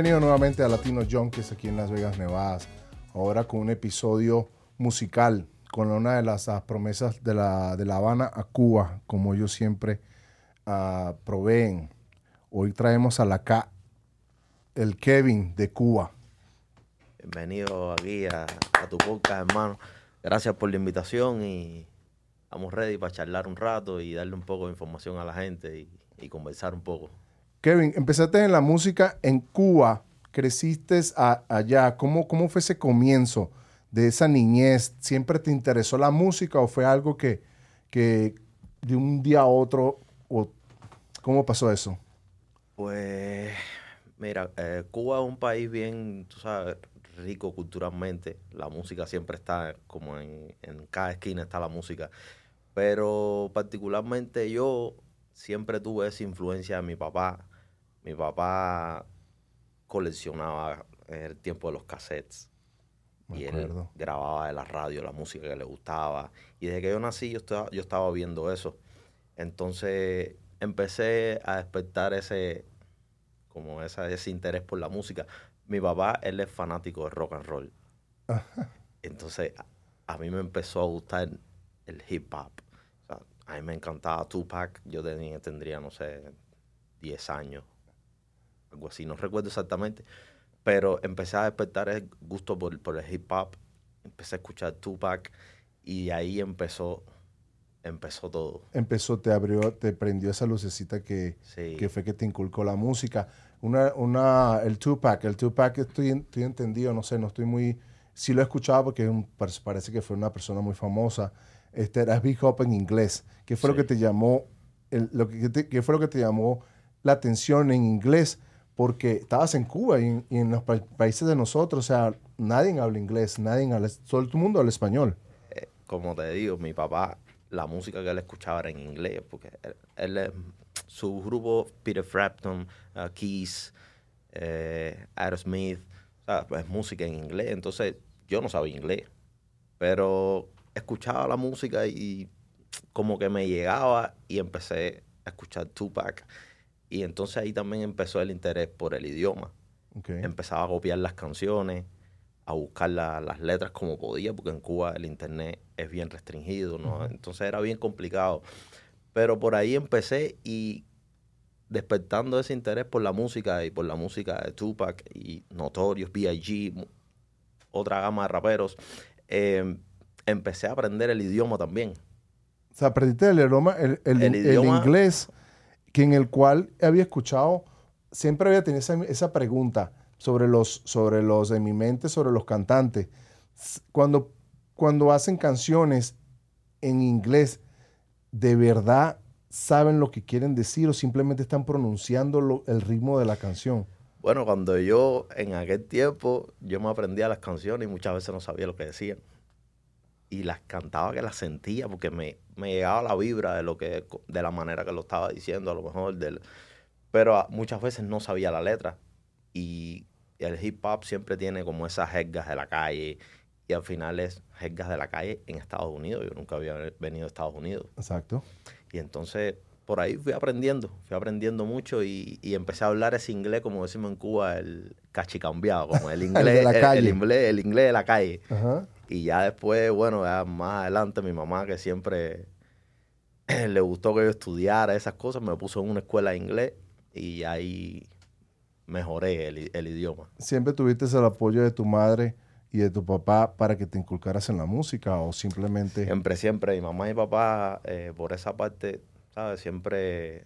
Bienvenido nuevamente a Latino Junkies aquí en Las Vegas, Nevada. Ahora con un episodio musical con una de las ah, promesas de la, de la Habana a Cuba, como ellos siempre ah, proveen. Hoy traemos a la K, el Kevin de Cuba. Bienvenido aquí a, tu podcast, hermano. Gracias por la invitación y estamos ready para charlar un rato y darle un poco de información a la gente y conversar un poco. Kevin, empezaste en la música en Cuba, creciste a- allá. ¿Cómo, ¿Cómo fue ese comienzo de esa niñez? ¿Siempre te interesó la música o fue algo que, que de un día a otro, o, ¿cómo pasó eso? Pues, mira, eh, Cuba es un país bien, tú sabes, rico culturalmente. La música siempre está como en, en cada esquina está la música. Pero particularmente yo siempre tuve esa influencia de mi papá. Mi papá coleccionaba en el tiempo de los cassettes. Me y él grababa de la radio la música que le gustaba. Y desde que yo nací yo estaba, yo estaba viendo eso. Entonces empecé a despertar ese, como esa, ese interés por la música. Mi papá, él es fanático de rock and roll. Entonces a, a mí me empezó a gustar el hip hop. O sea, a mí me encantaba Tupac. Yo tenía, tendría, no sé, 10 años. Algo así, no recuerdo exactamente. Pero empecé a despertar el gusto por, por el hip hop. Empecé a escuchar Tupac y de ahí empezó, empezó todo. Empezó, te abrió, te prendió esa lucecita que, Sí. que fue que te inculcó la música. Una, una, el Tupac, el Tupac estoy, estoy entendido, no sé, no estoy muy, sí lo he escuchado porque un- par- parece que fue una persona muy famosa. Este era Big Hop en inglés. ¿Qué fue lo Sí. que te llamó, el- lo que te- qué fue lo que te llamó la atención en inglés? Porque estabas en Cuba y en, los pa- países de nosotros, o sea, nadie habla inglés, nadie habla, todo el mundo habla español. Eh, como te digo, mi papá, la música que él escuchaba era en inglés, porque él, él su grupo, Peter Frampton, uh, Keys, eh, Aerosmith, sea, es música en inglés, entonces yo no sabía inglés, pero escuchaba la música y como que me llegaba y empecé a escuchar Tupac, y entonces ahí también empezó el interés por el idioma empezaba a copiar las canciones, a buscar la- las letras como podía, porque en Cuba el internet es bien restringido, ¿no? Entonces era bien complicado. Pero por ahí empecé y despertando ese interés por la música y por la música de Tupac y Notorious, B.I.G., otra gama de raperos, eh, empecé a aprender el idioma también. O sea, aprendiste el idioma, el, el- El el idioma- inglés, que en el cual había escuchado, siempre había tenido esa, esa pregunta sobre los, sobre los, mi mente, sobre los cantantes. Cuando, cuando hacen canciones en inglés, ¿de verdad saben lo que quieren decir o simplemente están pronunciando el ritmo de la canción? Bueno, cuando yo en aquel tiempo, yo me aprendía las canciones y muchas veces no sabía lo que decían. Y las cantaba que las sentía porque me, me llegaba la vibra de lo que, de la manera que lo estaba diciendo, a lo mejor del. Pero ah, muchas veces no sabía la letra. Y el hip hop siempre tiene como esas jergas de la calle. Y al final es jergas de la calle en Estados Unidos. Yo nunca había venido a Estados Unidos. Exacto. Y entonces por ahí fui aprendiendo, fui aprendiendo mucho y, y empecé a hablar ese inglés, como decimos en Cuba, el cachicambiado, como el inglés, de la el- el, calle. inglés, el inglés de la calle. Ajá. Y ya después, bueno, ya más adelante mi mamá que siempre le gustó que yo estudiara esas cosas, me puso en una escuela de inglés y ahí mejoré el, el idioma. ¿Siempre tuviste el apoyo de tu madre y de tu papá para que te inculcaras en la música o simplemente... Siempre, siempre, mi mamá y papá, eh, por esa parte, ¿sabes? Siempre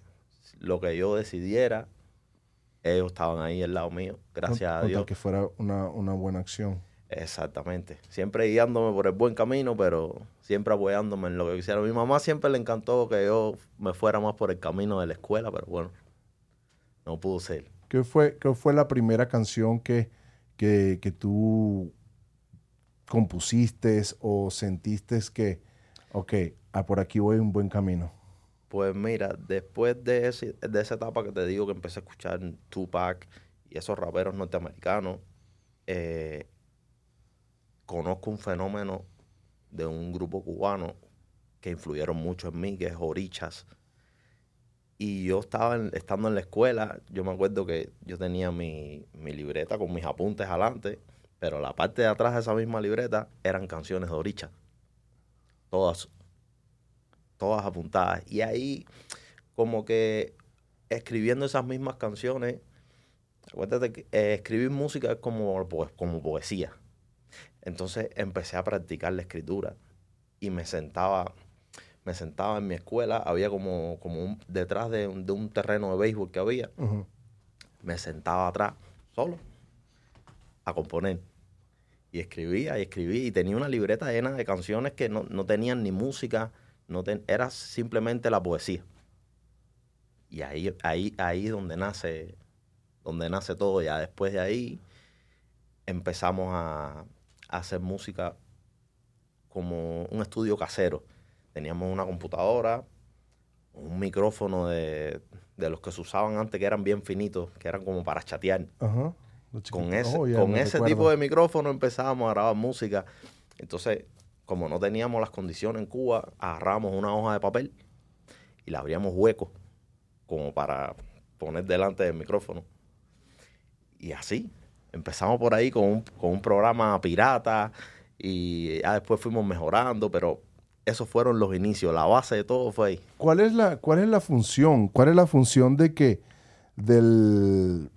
lo que yo decidiera, ellos estaban ahí al lado mío, gracias a Dios. que fuera una, una buena acción. Exactamente. Siempre guiándome por el buen camino, pero siempre apoyándome en lo que quisiera. A mi mamá siempre le encantó que yo me fuera más por el camino de la escuela, pero bueno, no pudo ser. ¿Qué fue, qué fue la primera canción que, que, que tú compusiste o sentiste que, ok, ah, por aquí voy un buen camino? Pues mira, después de, ese- de esa etapa que te digo que empecé a escuchar Tupac y esos raperos norteamericanos, eh, conozco un fenómeno de un grupo cubano que influyeron mucho en mí, que es Orichas. Y yo estaba estando en la escuela, yo me acuerdo que yo tenía mi, mi libreta con mis apuntes adelante, pero la parte de atrás de esa misma libreta eran canciones de Oricha. Todas, todas apuntadas. Y ahí, como que escribiendo esas mismas canciones, acuérdate que eh, escribir música es como, como poesía. Entonces empecé a practicar la escritura y me sentaba me sentaba en mi escuela, había como, como un, detrás de un, terreno de béisbol que había, me sentaba atrás, solo, a componer. Y escribía y escribía y tenía una libreta llena de canciones que no, tenían ni música, no era simplemente la poesía. Y ahí, ahí, ahí donde nace, donde nace todo. Ya después de ahí empezamos a hacer música como un estudio casero teníamos una computadora, un micrófono de, los que se usaban antes, que eran bien finitos, que eran como para chatear. Con ese, oh, con ese tipo de micrófono empezábamos a grabar música. Entonces, como no teníamos las condiciones en Cuba, agarramos una hoja de papel y la abríamos hueco, como para poner delante del micrófono. Y así, empezamos por ahí con un, con un programa pirata y ya después fuimos mejorando, pero esos fueron los inicios, la base de todo fue ahí. ¿Cuál es la, cuál es la función? ¿Cuál es la función de que del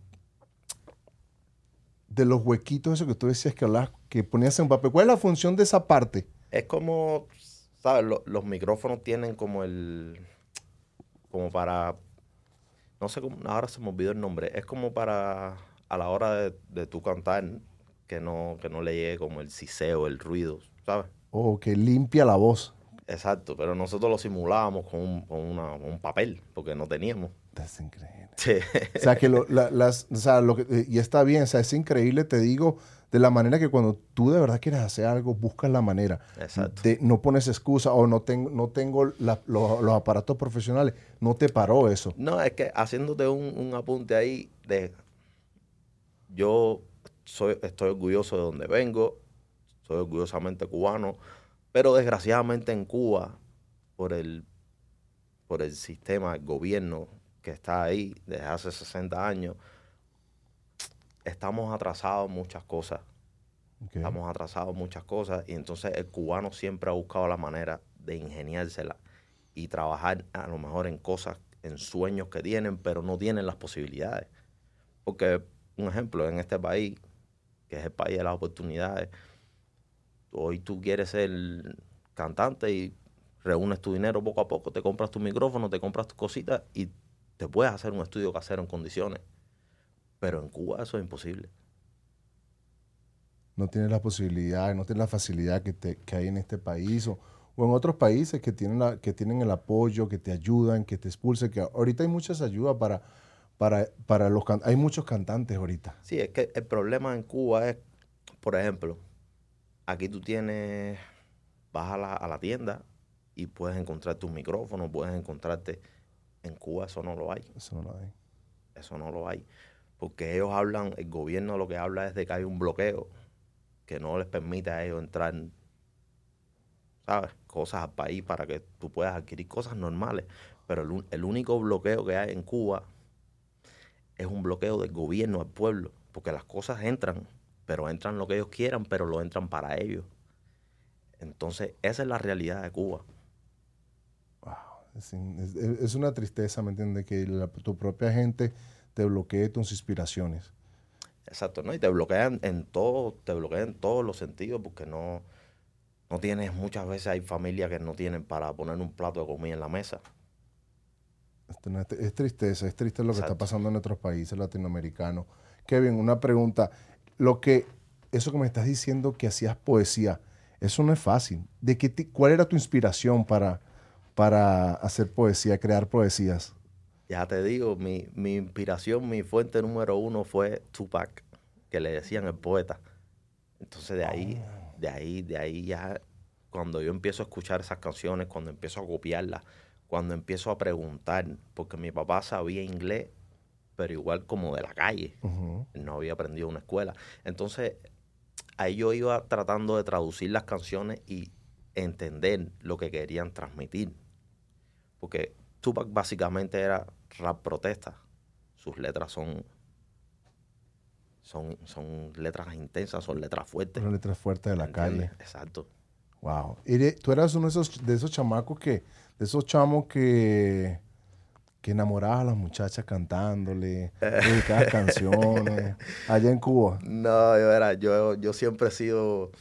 de los huequitos, eso que tú decías que hablas, que ponías en papel? ¿Cuál es la función de esa parte? Es como, ¿sabes? los micrófonos tienen como el, como para, no sé cómo, ahora se me olvidó el nombre, es como para, a la hora de, de tu cantar, que no, que no le llegue como el siseo, el ruido, ¿sabes? O que limpia la voz. Exacto, pero nosotros lo simulábamos con un, papel, porque no teníamos. Es increíble. O sea, que lo, las, o sea, lo que, y está bien, o sea, es increíble, te digo, de la manera que cuando tú de verdad quieres hacer algo, buscas la manera. Exacto. no pones excusa o no tengo, no tengo los, aparatos profesionales. No te paró eso. No, es que haciéndote un, un apunte ahí de... Yo soy, estoy orgulloso de donde vengo, soy orgullosamente cubano pero desgraciadamente en Cuba, por el, por el sistema, el gobierno que está ahí desde hace 60 años, estamos atrasados en muchas cosas. Estamos atrasados en muchas cosas y entonces el cubano siempre ha buscado la manera de ingeniársela y trabajar a lo mejor en cosas, en sueños que tienen, pero no tienen las posibilidades. Porque, un ejemplo, en este país, que es el país de las oportunidades, hoy tú quieres ser cantante y reúnes tu dinero poco a poco, te compras tu micrófono, te compras tus cositas y te puedes hacer un estudio casero en condiciones. Pero en Cuba eso es imposible. No tienes la posibilidad, no tienes la facilidad que, te, que hay en este país o, en otros países que tienen, la, que tienen el apoyo, que te ayudan, que te expulsen, que ahorita hay muchas ayudas para, para, para los hay muchos cantantes ahorita. Sí, es que el problema en Cuba es, por ejemplo, Aquí tú tienes, vas a la, tienda y puedes encontrar tus micrófonos, puedes encontrarte. En Cuba eso no lo hay. Eso no lo hay. Eso no lo hay. Porque ellos hablan, el gobierno lo que habla es de que hay un bloqueo que no les permite a ellos entrar, ¿sabes? Cosas al país para que tú puedas adquirir cosas normales. Pero el, el único bloqueo que hay en Cuba es un bloqueo del gobierno al pueblo, porque las cosas entran pero entran lo que ellos quieran, pero lo entran para ellos. Entonces, esa es la realidad de Cuba. Wow. Es, una tristeza, ¿me entiendes? Que tu propia gente te bloquee tus inspiraciones. Exacto, ¿no? Y te bloquean en todo, te bloquean en todos los sentidos, porque no, no tienes, muchas veces hay familias que no tienen para poner un plato de comida en la mesa. Es tristeza, es triste lo que está pasando en otros países latinoamericanos. Kevin, una pregunta lo que, eso que me estás diciendo que hacías poesía, eso no es fácil. ¿De qué ¿Cuál era tu inspiración para, para hacer poesía, crear poesías? Ya te digo, mi, mi inspiración, mi fuente número uno fue Tupac, que le decían el poeta. Entonces de ahí, ah. de ahí, de ahí ya, cuando yo empiezo a escuchar esas canciones, cuando empiezo a copiarlas, cuando empiezo a preguntar, porque mi papá sabía inglés pero igual como de la calle. No había aprendido una escuela. Entonces, ahí yo iba tratando de traducir las canciones y entender lo que querían transmitir. Porque Tupac básicamente era rap protesta. Sus letras son son, son letras intensas, son letras fuertes. Son letras fuertes de la ¿entiendes? calle. Exacto. Wow. Y tú eras uno de esos, de esos chamacos que, de esos chamos que, que enamorabas a las muchachas cantándole, dedicabas canciones, allá en Cuba. No, yo era, yo, yo siempre he sido,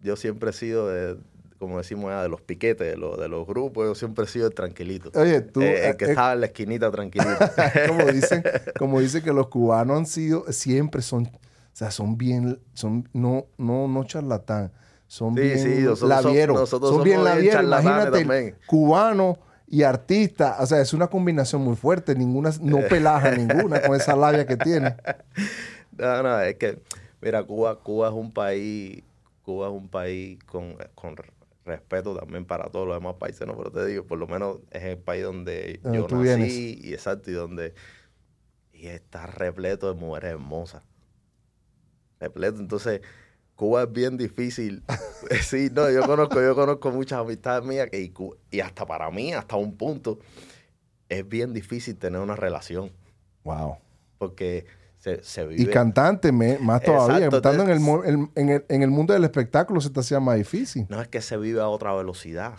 yo siempre he sido de, como decimos ya, de los piquetes, de los, de los grupos, yo siempre he sido el tranquilito. Oye, tú, Eh, el que eh, estaba en la esquinita tranquilito. como dicen, como dicen que los cubanos han sido, siempre son, o sea, son bien, son, no, no, no charlatán, son Sí, bien sí, nosotros lavieros, nosotros son somos bien lavieros, imagínate, cubano y artista, o sea, es una combinación muy fuerte, ninguna, no pelaja ninguna con esa labia que tiene. No, no, es que, mira, Cuba, Cuba es un país, Cuba es un país con, con respeto también para todos los demás países, ¿no? Pero te digo, por lo menos es el país donde yo nací vienes. y exacto, y donde y está repleto de mujeres hermosas. Repleto, entonces Cuba es bien difícil. sí, no, yo conozco, yo conozco muchas amistades mías que y, y hasta para mí, hasta un punto, es bien difícil tener una relación Wow. porque se, se vive Y cantante, me- más todavía, Exacto, estando en el, en, el, en el mundo del espectáculo se te hacía más difícil. No es que se vive a otra velocidad.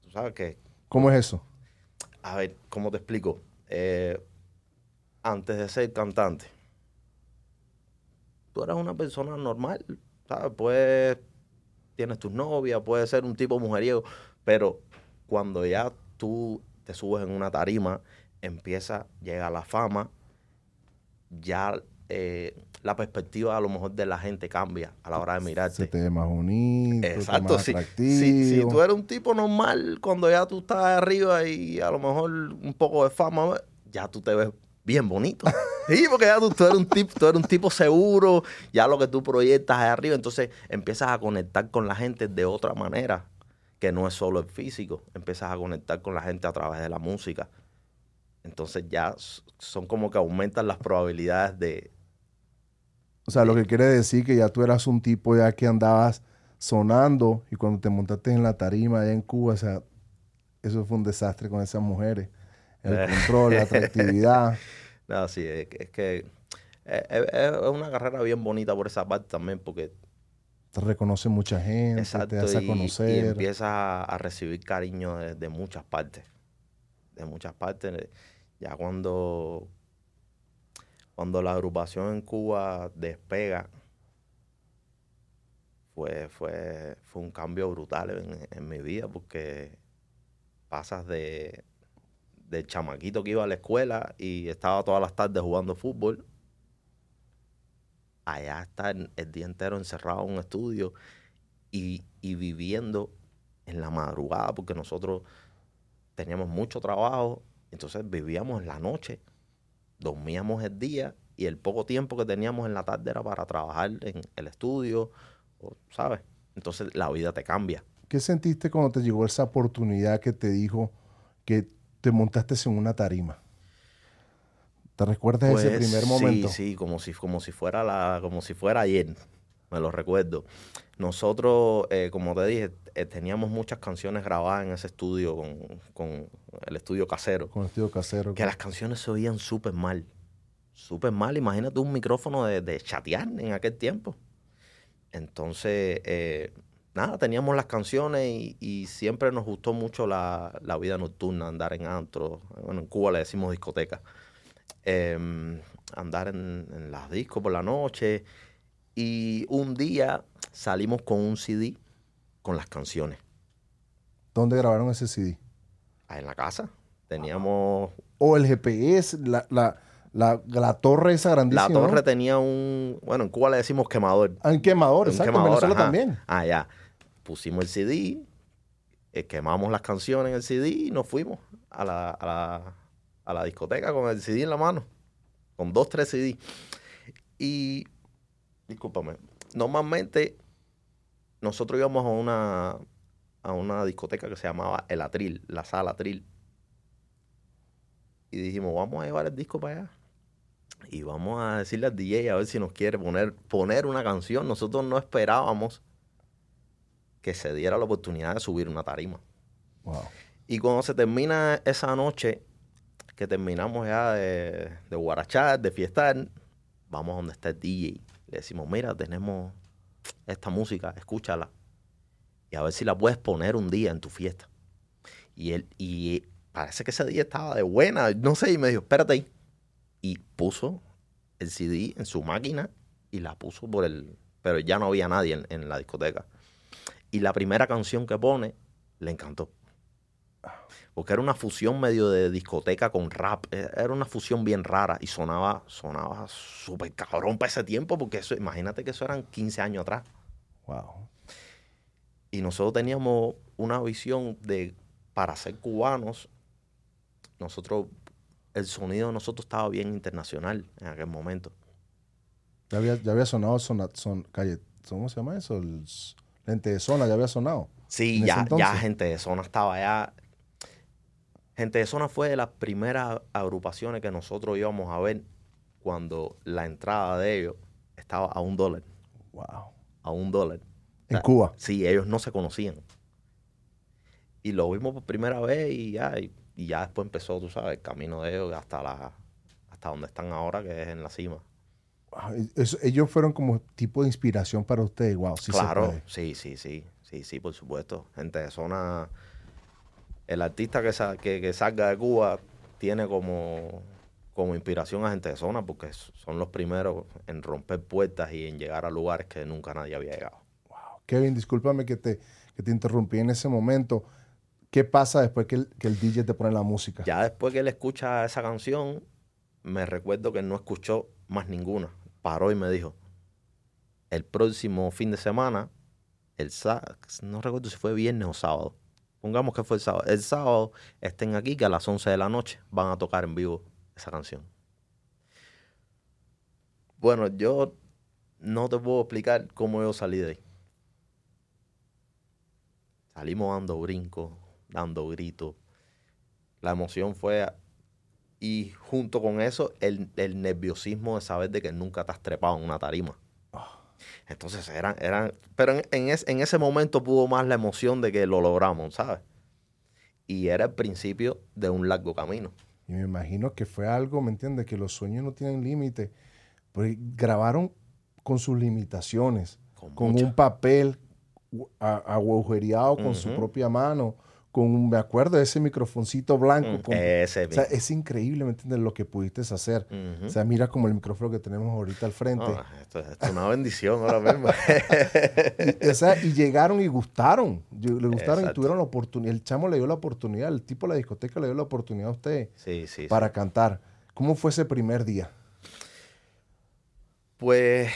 Tú sabes que, ¿Cómo es eso? a ver, ¿cómo te explico? Eh, antes de ser cantante, tú eras una persona normal, ¿sabes? Pues tienes tus novias, puedes ser un tipo mujeriego, pero cuando ya tú te subes en una tarima, empieza, llega la fama, ya eh, la perspectiva a lo mejor de la gente cambia a la hora de mirarte. Se te ve más bonito, Exacto, más si, si, si tú eres un tipo normal, cuando ya tú estás arriba y a lo mejor un poco de fama, ya tú te ves bien bonito. Sí, porque ya tú, tú eres un tipo, tú eres un tipo seguro, ya lo que tú proyectas es arriba, entonces empiezas a conectar con la gente de otra manera, que no es solo el físico, empiezas a conectar con la gente a través de la música. Entonces ya son como que aumentan las probabilidades de, O sea, lo que quiere decir que ya tú eras un tipo ya que andabas sonando y cuando te montaste en la tarima allá en Cuba, o sea, eso fue un desastre con esas mujeres. El control, la atractividad. No, sí, es, que- es que es, es- es una carrera bien bonita por esa parte también, porque Te reconoce mucha gente, exacto, te a y, y conocer. empiezas a, a recibir cariño de, de muchas partes. De muchas partes. Ya cuando, cuando la agrupación en Cuba despega, fue, fue, fue un cambio brutal en, en mi vida, porque pasas de, de chamaquito que iba a la escuela y estaba todas las tardes jugando fútbol, allá estar el día entero encerrado en un estudio y, y viviendo en la madrugada, porque nosotros teníamos mucho trabajo, entonces vivíamos en la noche, dormíamos el día y el poco tiempo que teníamos en la tarde era para trabajar en el estudio, ¿sabes? Entonces la vida te cambia. ¿Qué sentiste cuando te llegó esa oportunidad que te dijo que te montaste en una tarima? ¿Te recuerdas ese Pues, primer momento? Sí, sí, como si, como si fuera la, como si fuera ayer. Me lo recuerdo. Nosotros, eh, como te dije, eh, teníamos muchas canciones grabadas en ese estudio con, con el estudio casero. Con el estudio casero. Que las canciones se oían súper mal. Súper mal. Imagínate un micrófono de, de chatear en aquel tiempo. Entonces, eh, nada, teníamos las canciones y, y siempre nos gustó mucho la, la vida nocturna, andar en antro. Bueno, en Cuba le decimos discoteca. Em, andar en, en las discos por la noche. Y un día salimos con un CD con las canciones. ¿Dónde grabaron ese CD? Ah, En la casa. Teníamos O el GPS, la, la, la, la torre esa grandísima. La torre tenía un, bueno, en Cuba le decimos quemador. Ah, en quemador, Un exacto. quemador, en Venezuela ajá. también. Ah, ya. Pusimos el CD, eh, quemamos las canciones en el CD y nos fuimos a la, a la, a la discoteca con el CD en la mano. Con dos, tres CD. Y, discúlpame, normalmente nosotros íbamos a una, a una discoteca que se llamaba El Atril, la sala Atril. Y dijimos, vamos a llevar el disco para allá. Y vamos a decirle al DJ a ver si nos quiere poner, poner una canción. Nosotros no esperábamos que se diera la oportunidad de subir una tarima. Wow. Y cuando se termina esa noche, que terminamos ya de, de guarachar, de fiestar, vamos a donde está el DJ. Le decimos, mira, tenemos esta música, escúchala. Y a ver si la puedes poner un día en tu fiesta. Y él, y parece que ese día estaba de buena, no sé, y me dijo, espérate ahí. Y puso el CD en su máquina y la puso por el... Pero ya no había nadie en, en la discoteca. Y la primera canción que pone le encantó. Porque era una fusión medio de discoteca con rap. E, Era una fusión bien rara y sonaba, sonaba súper cabrón para ese tiempo, porque eso, imagínate que eso eran 15 años atrás. Wow. Y nosotros teníamos una visión de, para ser cubanos, nosotros, el sonido de nosotros estaba bien internacional en aquel momento. Ya había, ya había sonado zona, son, calle, ¿cómo se llama eso? El lente de zona, ya había sonado. Sí, ya, ya gente de zona estaba allá. Gente de zona fue de las primeras agrupaciones que nosotros íbamos a ver cuando la entrada de ellos estaba a un dólar. Wow. A un dólar. En sea, Cuba. Sí, ellos no se conocían. Y lo vimos por primera vez y ya, y, y ya después empezó, tú sabes, el camino de ellos hasta la hasta donde están ahora, que es en la cima. Wow, eso- ellos fueron como tipo de inspiración para ustedes. Wow, sí se claro, puede. sí, sí, sí, sí, sí, por supuesto. Gente de zona, el artista que, sa- que, que salga de Cuba tiene como, como inspiración a gente de zona porque son los primeros en romper puertas y en llegar a lugares que nunca nadie había llegado. Kevin, discúlpame que te, que te interrumpí en ese momento. ¿Qué pasa después que el, que el DJ te pone la música? Ya después que él escucha esa canción, me recuerdo que no escuchó más ninguna. Paró y me dijo, el próximo fin de semana, el no recuerdo si fue viernes o sábado. Pongamos que fue el sábado. El sábado estén aquí que a las 11 de la noche van a tocar en vivo esa canción. Bueno, yo no te puedo explicar cómo yo salí de ahí. Salimos dando brincos, dando gritos. La emoción fue... Y junto con eso, el, el nerviosismo de saber de que nunca te has trepado en una tarima. Entonces eran, eran, pero en, en, es- en ese momento pudo más la emoción de que lo logramos, ¿sabes? Y era el principio de un largo camino. Y me imagino que fue algo, ¿me entiendes? Que los sueños no tienen límite. Porque grabaron con sus limitaciones, Con un papel agujereado con su propia mano, con un, me acuerdo de ese microfoncito blanco. Mm, con- ese o sea, es increíble, ¿me entiendes? Lo que pudiste hacer. O sea, mira como el micrófono que tenemos ahorita al frente. Esto, esto es una bendición ahora mismo. Y, o sea, y llegaron y gustaron. Le gustaron y tuvieron la oportunidad. El chamo le dio la oportunidad, el tipo de la discoteca le dio la oportunidad a usted sí, sí, sí. para cantar. ¿Cómo fue ese primer día? Pues,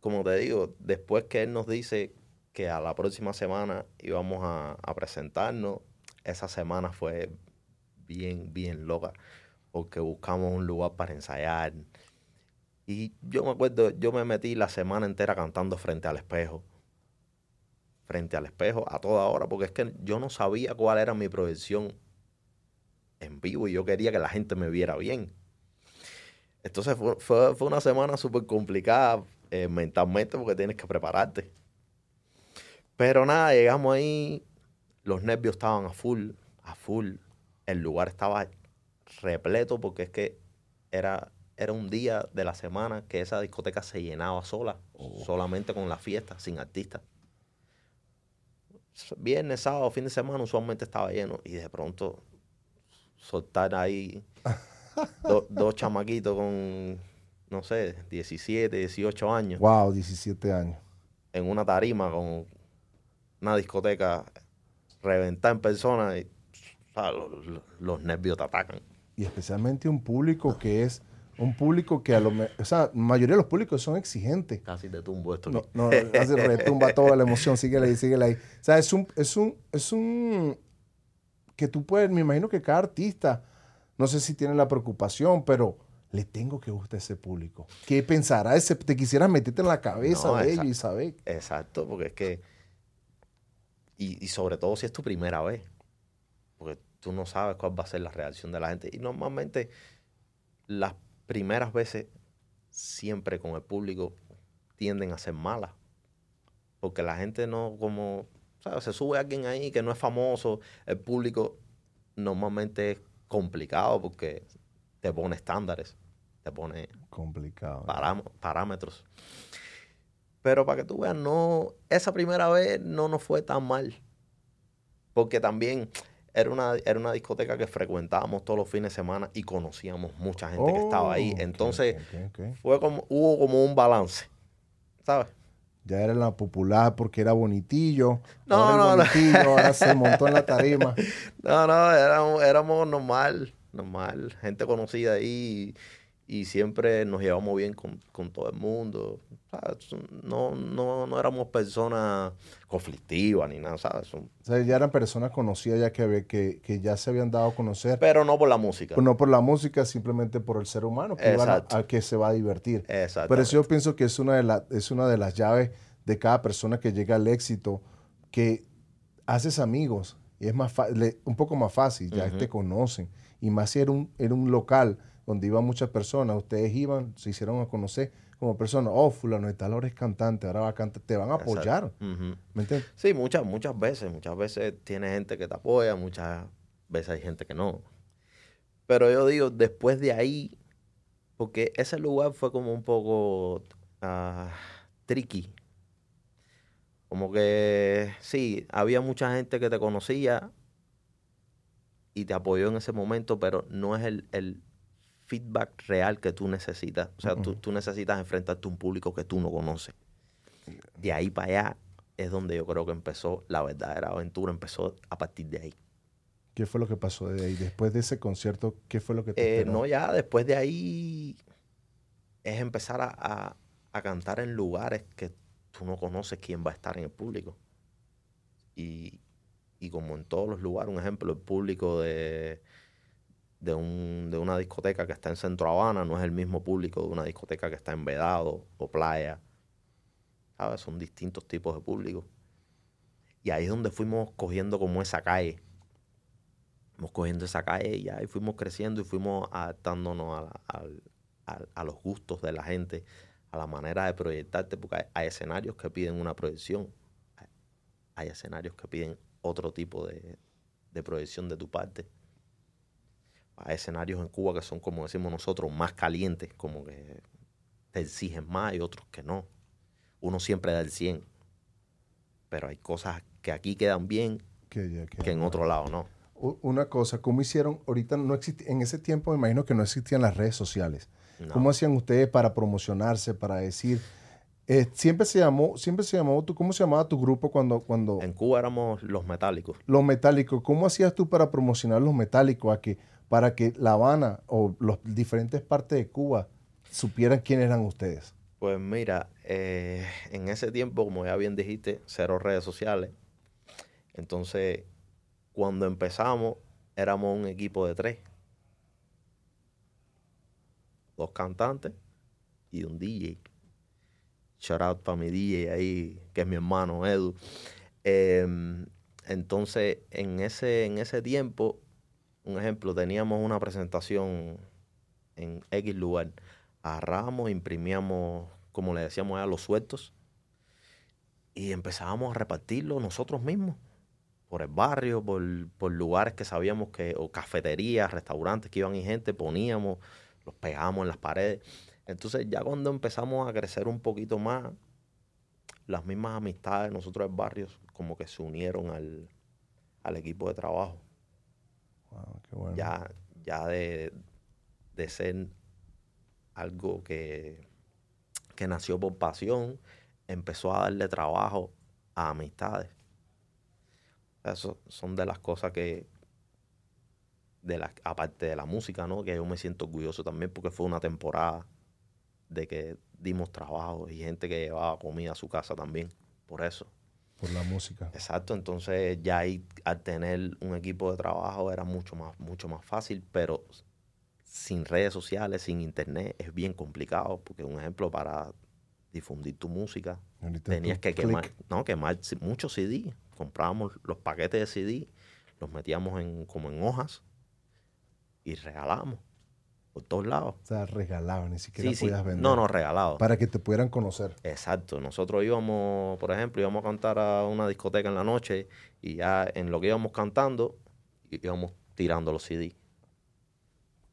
como te digo, después que él nos dice que a la próxima semana íbamos a, presentarnos, esa semana fue bien, bien loca, porque buscamos un lugar para ensayar. Y yo me acuerdo, yo me metí la semana entera cantando frente al espejo. Frente al espejo a toda hora, porque es que yo no sabía cuál era mi proyección en vivo y yo quería que la gente me viera bien. Entonces fue, fue, fue una semana súper complicada eh, mentalmente porque tienes que prepararte. Pero nada, llegamos ahí, los nervios estaban a full, a full. El lugar estaba repleto porque es que era, era un día de la semana que esa discoteca se llenaba sola, solamente con la fiesta, sin artistas. Viernes, sábado, fin de semana usualmente estaba lleno y de pronto soltar ahí do- dos chamaquitos con, no sé, 17, 18 años Wow, 17 años. en una tarima con una discoteca reventada en persona y o sea, lo- lo- los nervios te atacan. Y especialmente un público que es un público que a lo mejor, o sea, la mayoría de los públicos son exigentes. Casi te tumbo esto. No, no, hace retumba toda la emoción, síguele ahí, síguele ahí. O sea, es un, es un, es un, que tú puedes, me imagino que cada artista, no sé si tiene la preocupación, pero le tengo que gustar ese público. ¿Qué pensará ese? Te quisieras meterte en la cabeza No, de ellos y saber. Exacto, porque es que. Y, y sobre todo si es tu primera vez. Porque tú no sabes cuál va a ser la reacción de la gente. Y normalmente las primeras veces, siempre con el público, tienden a ser malas. Porque la gente no, como ¿sabes? Se sube alguien ahí que no es famoso, el público normalmente es complicado porque te pone estándares, te pone Complicado. parámetros. Pero para que tú veas, no, esa primera vez no nos fue tan mal. Porque también era una, era una discoteca que frecuentábamos todos los fines de semana y conocíamos mucha gente que estaba ahí. Oh, Entonces, fue como, hubo como un balance. ¿Sabes? Ya era la popular porque era bonitillo. No, ahora no, no. bonitillo, ahora se montó en la tarima. No, no, éramos, éramos normal, normal, gente conocida ahí y, y siempre nos llevamos bien con, con todo el mundo. ¿sabes? No, no, no éramos personas conflictivas ni nada, ¿sabes? O sea, ya eran personas conocidas ya que, que, que ya se habían dado a conocer. Pero no por la música. No por la música, simplemente por el ser humano que a, a que se va a divertir. Exacto. Pero eso yo pienso que es una, de la- es una de las llaves de cada persona que llega al éxito, que haces amigos es más le- un poco más fácil, ya te conocen. Y más si era un, era un local donde iban muchas personas, ustedes iban, se hicieron a conocer como personas, oh, fulano de tal hora es cantante, ahora va a cantar, te van a apoyar, ¿me entiendes? Sí, muchas, muchas veces. Muchas veces tiene gente que te apoya, muchas veces hay gente que no. Pero yo digo, después de ahí, porque ese lugar fue como un poco ah, tricky. Como que sí, había mucha gente que te conocía y te apoyó en ese momento, pero no es el, el feedback real que tú necesitas. O sea, tú, tú necesitas enfrentarte a un público que tú no conoces. De ahí para allá es donde yo creo que empezó la verdadera aventura, empezó a partir de ahí. ¿Qué fue lo que pasó de ahí? Después de ese concierto, ¿qué fue lo que te Eh, no, ya después de ahí es empezar a, a- a cantar en lugares que tú no conoces quién va a estar en el público. Y, como en todos los lugares, un ejemplo, el público de, de, un- de una discoteca que está en Centro Habana no es el mismo público de una discoteca que está en Vedado o Playa. ¿Sabes? Son distintos tipos de público. Y ahí es donde fuimos cogiendo como esa calle fuimos cogiendo esa calle y ahí fuimos creciendo y fuimos adaptándonos a los gustos de la gente, a la manera de proyectarte, porque hay, hay escenarios que piden una proyección, hay, hay escenarios que piden otro tipo de, de proyección de tu parte. Hay escenarios en Cuba que son, como decimos nosotros, más calientes, como que te exigen más y otros que no. Uno siempre da el 100, pero hay cosas que aquí quedan bien que en otro lado no. Una cosa, ¿cómo hicieron? Ahorita no existía, en ese tiempo me imagino que no existían las redes sociales. No. ¿Cómo hacían ustedes para promocionarse, para decir? eh, siempre se llamó, siempre se llamó, tú, ¿cómo se llamaba tu grupo cuando, cuando En Cuba éramos los metálicos. los metálicos? ¿Cómo hacías tú para promocionar los metálicos a que, para que La Habana o las diferentes partes de Cuba supieran quién eran ustedes? Pues mira, eh, en ese tiempo, como ya bien dijiste, cero redes sociales. Entonces, cuando empezamos, éramos un equipo de tres. Dos cantantes y un DJ. Shout out para mi DJ ahí, que es mi hermano Edu. Em, entonces, en ese, en ese tiempo, un ejemplo, teníamos una presentación en X lugar. Agarrábamos, imprimíamos, como le decíamos a los sueltos, y empezábamos a repartirlo nosotros mismos, por el barrio, por, por lugares que sabíamos que, o cafeterías, restaurantes que iban y gente, poníamos, los pegábamos en las paredes. Entonces ya cuando empezamos a crecer un poquito más, las mismas amistades nosotros del barrio como que se unieron al, al equipo de trabajo Wow, qué bueno. ya, ya de, de ser algo que, que nació por pasión, empezó a darle trabajo a amistades. Eso son de las cosas que, de la, aparte de la música, ¿no? Que yo me siento orgulloso también porque fue una temporada de que dimos trabajo y gente que llevaba comida a su casa también, por eso. Por la música. Exacto, entonces ya ahí al tener un equipo de trabajo era mucho más, mucho más fácil, pero sin redes sociales, sin internet, es bien complicado, porque un ejemplo para difundir tu música, Ahorita tenías que quemar, no, quemar muchos CD, comprábamos los paquetes de CD, los metíamos en, como en hojas y regalábamos. por todos lados. O sea, regalado, ni siquiera Sí, sí. podías vender. No, no, regalado. Para que te pudieran conocer. Exacto. Nosotros íbamos, por ejemplo, íbamos a cantar a una discoteca en la noche y ya en lo que íbamos cantando, íbamos tirando los CD.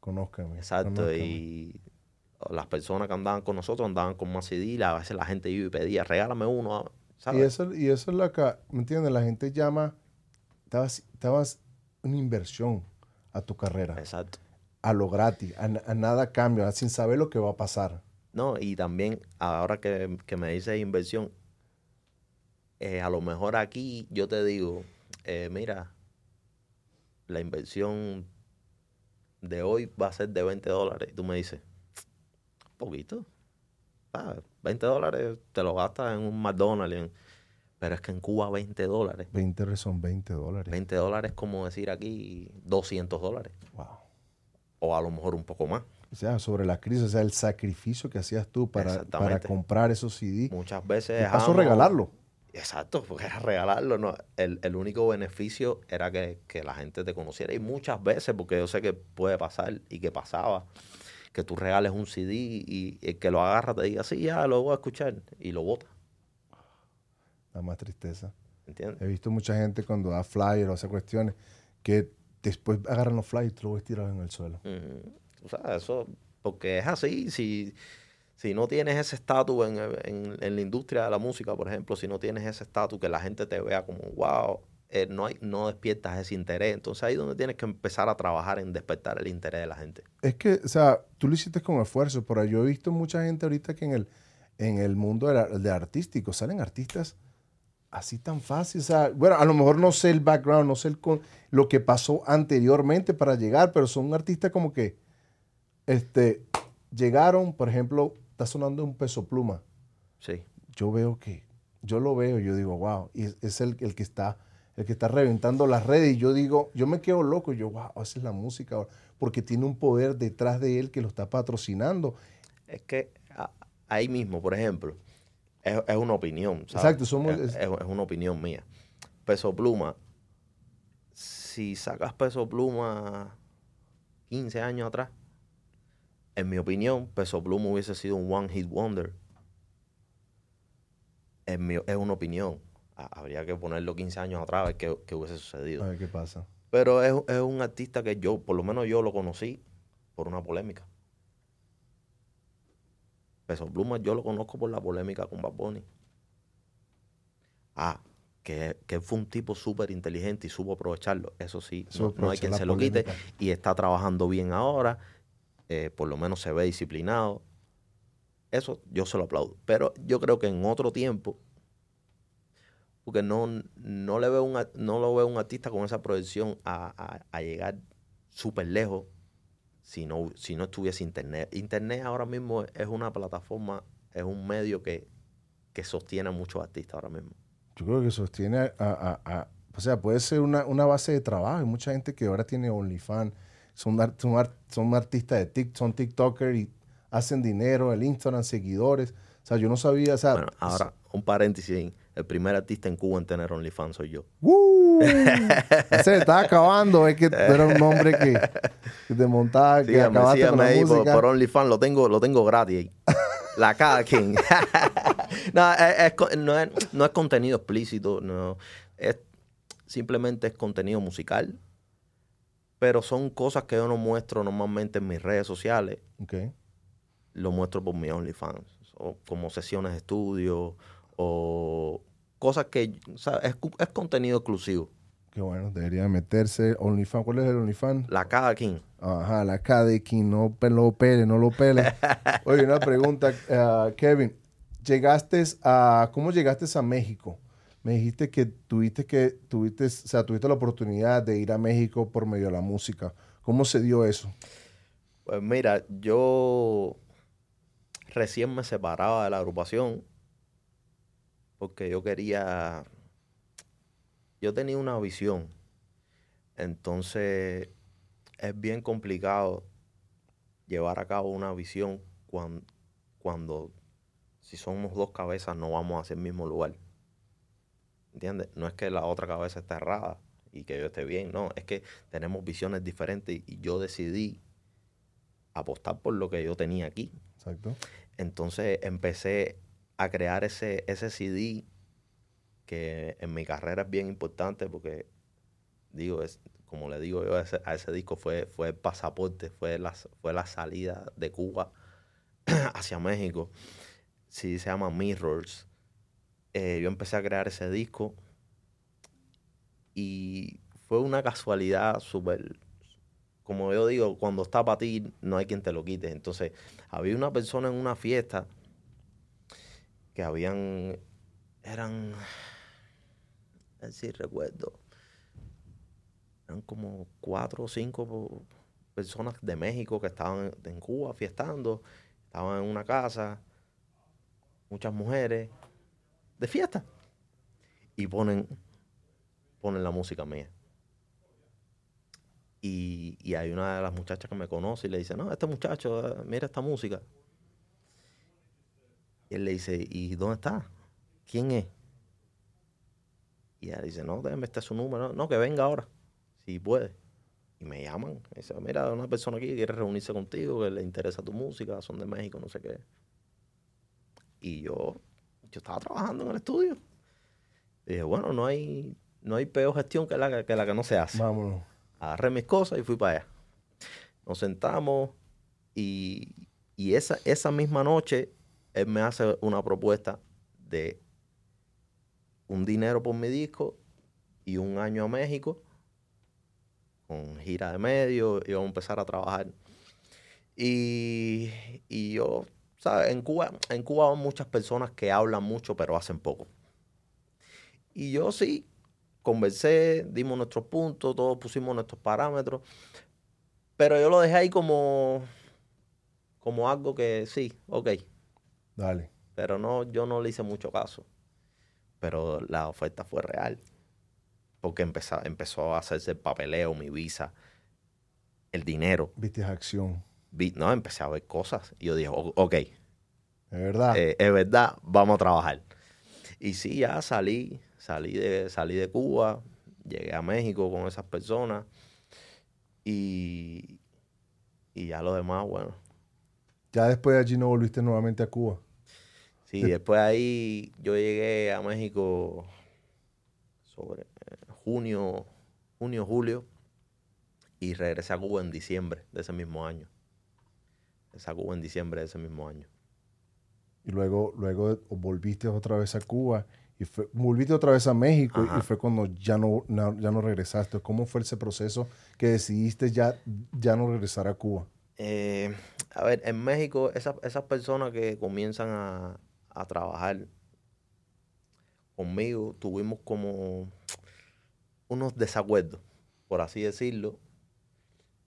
Conózcame. Exacto. conózcame. Y las personas que andaban con nosotros andaban con más CD. A veces la gente iba y pedía, regálame uno. ¿sabes? Y eso, y eso es lo que, ¿me entiendes? La gente llama, estabas, estabas una inversión a tu carrera, Exacto. a lo gratis, a, a nada cambio, a- sin saber lo que va a pasar. No, y también ahora que, que me dices inversión, eh, a lo mejor aquí yo te digo, eh, mira, la inversión de hoy va a ser de 20 dólares. Y tú me dices, poquito. Ah, 20 dólares te lo gastas en un McDonald's. en- Pero es que en Cuba 20 dólares. 20 son 20 dólares. 20 dólares es como decir aquí 200 dólares. Wow. O a lo mejor un poco más. O sea, sobre la crisis, o sea, el sacrificio que hacías tú para, comprar esos CD. Muchas veces... Y paso regalarlo. Exacto, porque era regalarlo. No. El, el único beneficio era que, que la gente te conociera. Y muchas veces, porque yo sé que puede pasar y que pasaba, que tú regales un CD y el que lo agarra te diga, sí, ya lo voy a escuchar. Y lo bota. Da más tristeza. ¿Entiendes? He visto mucha gente cuando da flyer o hace cuestiones que después agarran los flyers y tú los ves tirados en el suelo. Ujú. O sea, eso, porque es así. Si, si no tienes ese estatus en, en- en la industria de la música, por ejemplo, si no tienes ese estatus que la gente te vea como, wow, eh, no, hay, no despiertas ese interés. Entonces ahí es donde tienes que empezar a trabajar en despertar el interés de la gente. Es que, o sea, tú lo hiciste con esfuerzo, pero yo he visto mucha gente ahorita que en el, en el mundo de artístico salen artistas así tan fácil. O sea, bueno, a lo mejor no sé el background, no sé el con- lo que pasó anteriormente para llegar, pero son artistas como que este, llegaron, por ejemplo, está sonando un peso pluma. Sí. Yo veo que, yo lo veo, yo digo, wow, y es, es el, el que está, el que está reventando las redes. Y yo digo, yo me quedo loco, yo, wow, esa es la música ahora", porque tiene un poder detrás de él que lo está patrocinando. Es que ahí mismo, por ejemplo, es, es una opinión. ¿sabes? Exacto, somos- Es, es- es una opinión mía. Peso Pluma, si sacas Peso Pluma 15 años atrás, en mi opinión, Peso Pluma hubiese sido un One Hit Wonder. En mi- es una opinión. Ha- Habría que ponerlo 15 años atrás a ver qué, qué hubiese sucedido. A ver qué pasa. Pero es, es un artista que yo, por lo menos yo lo conocí por una polémica. Peso Pluma yo lo conozco por la polémica con Bad Bunny. Ah, que, que fue un tipo súper inteligente y supo aprovecharlo. Eso sí, no, no hay quien se lo quite. polémica. Y está trabajando bien ahora. eh, por lo menos se ve disciplinado. Eso yo se lo aplaudo. Pero yo creo que en otro tiempo, porque no, no le veo un, no lo veo un artista con esa proyección a, a- a llegar súper lejos si no, si no estuviese internet. Internet ahora mismo es una plataforma, es un medio que, que sostiene a muchos artistas ahora mismo. Yo creo que sostiene a, a- a- o sea, puede ser una, una base de trabajo. Hay mucha gente que ahora tiene OnlyFans, son, son, son artistas de TikTok, son TikTokers y hacen dinero, el Instagram, seguidores. O sea, yo no sabía, o sea, Bueno, ahora, un paréntesis, el primer artista en Cuba en tener OnlyFans soy yo. Se está acabando, es que tú eras un hombre que, que te montaba, que Síganme, acabaste con síganme la ahí por, música. por OnlyFans, lo tengo, lo tengo gratis. La cada quien. no, es, no, es, no es contenido explícito, no. Es, simplemente es contenido musical. Pero son cosas que yo no muestro normalmente en mis redes sociales. Lo muestro por mi OnlyFans. O como sesiones de estudio o cosas que... o sea, es, es contenido exclusivo. Qué bueno, debería meterse OnlyFans. ¿Cuál es el OnlyFans? La cada quien. Ajá, la K de King, no lo pele, no lo pele. Oye, una pregunta, eh, Kevin. Llegaste a, ¿cómo llegaste a México? Me dijiste que tuviste que, tuviste, o sea, tuviste la oportunidad de ir a México por medio de la música. ¿Cómo se dio eso? Pues mira, yo recién me separaba de la agrupación porque yo quería, yo tenía una visión, entonces es bien complicado llevar a cabo una visión cuando, cuando si somos dos cabezas no vamos hacia el mismo lugar. ¿Entiendes? No es que la otra cabeza esté errada y que yo esté bien, no, es que tenemos visiones diferentes y yo decidí apostar por lo que yo tenía aquí. Exacto. Entonces empecé a crear ese, ese CD que en mi carrera es bien importante porque, digo, es, como le digo yo a ese, disco, fue, fue el pasaporte, fue la, fue la salida de Cuba hacia México. Sí, se llama Mirrors. Eh, yo empecé a crear ese disco y fue una casualidad súper como yo digo, cuando está para ti, no hay quien te lo quite. Entonces, había una persona en una fiesta que habían, eran, si recuerdo, eran como cuatro o cinco personas de México que estaban en Cuba fiestando, estaban en una casa, muchas mujeres, de fiesta, y ponen, ponen la música mía. Y, hay una de las muchachas que me conoce y le dice, no, este muchacho, eh, mira esta música. Y él le dice, ¿y dónde está? ¿Quién es? Y ella dice, no, déjame este su número. No, que venga ahora, si puede. Y me llaman. Y dice, mira, una persona aquí que quiere reunirse contigo, que le interesa tu música, son de México, no sé qué. Y yo, yo estaba trabajando en el estudio. Y dije, bueno, no hay, no hay peor gestión que la que, la que no se hace. Vámonos agarré mis cosas y fui para allá. Nos sentamos y, esa, esa misma noche él me hace una propuesta de un dinero por mi disco y un año a México con gira de medio, y vamos a empezar a trabajar. Y, y yo, ¿sabes? En Cuba, en Cuba hay muchas personas que hablan mucho pero hacen poco. Y yo sí, conversé, dimos nuestros puntos, todos pusimos nuestros parámetros, pero yo lo dejé ahí como, como algo que sí, ok. Dale. Pero no, yo no le hice mucho caso. Pero la oferta fue real. Porque empezó, empezó a hacerse el papeleo, mi visa, el dinero. Viste acción. no, empecé a ver cosas. Y yo dije, ok. Es verdad. Eh, es verdad, vamos a trabajar. Y sí, ya salí, salí de, salí de Cuba, llegué a México con esas personas y, y ya lo demás, bueno. Ya después de allí no volviste nuevamente a Cuba. Sí, después ahí yo llegué a México sobre eh, junio, junio, julio y regresé a Cuba en diciembre de ese mismo año. Regresé a Cuba en diciembre de ese mismo año. Y luego, luego volviste otra vez a Cuba y fue, volviste otra vez a México y fue cuando ya no, ya no regresaste. ¿Cómo fue ese proceso que decidiste ya, ya no regresar a Cuba? Eh, a ver, en México, esas personas que comienzan a, a, trabajar conmigo, tuvimos como unos desacuerdos, por así decirlo,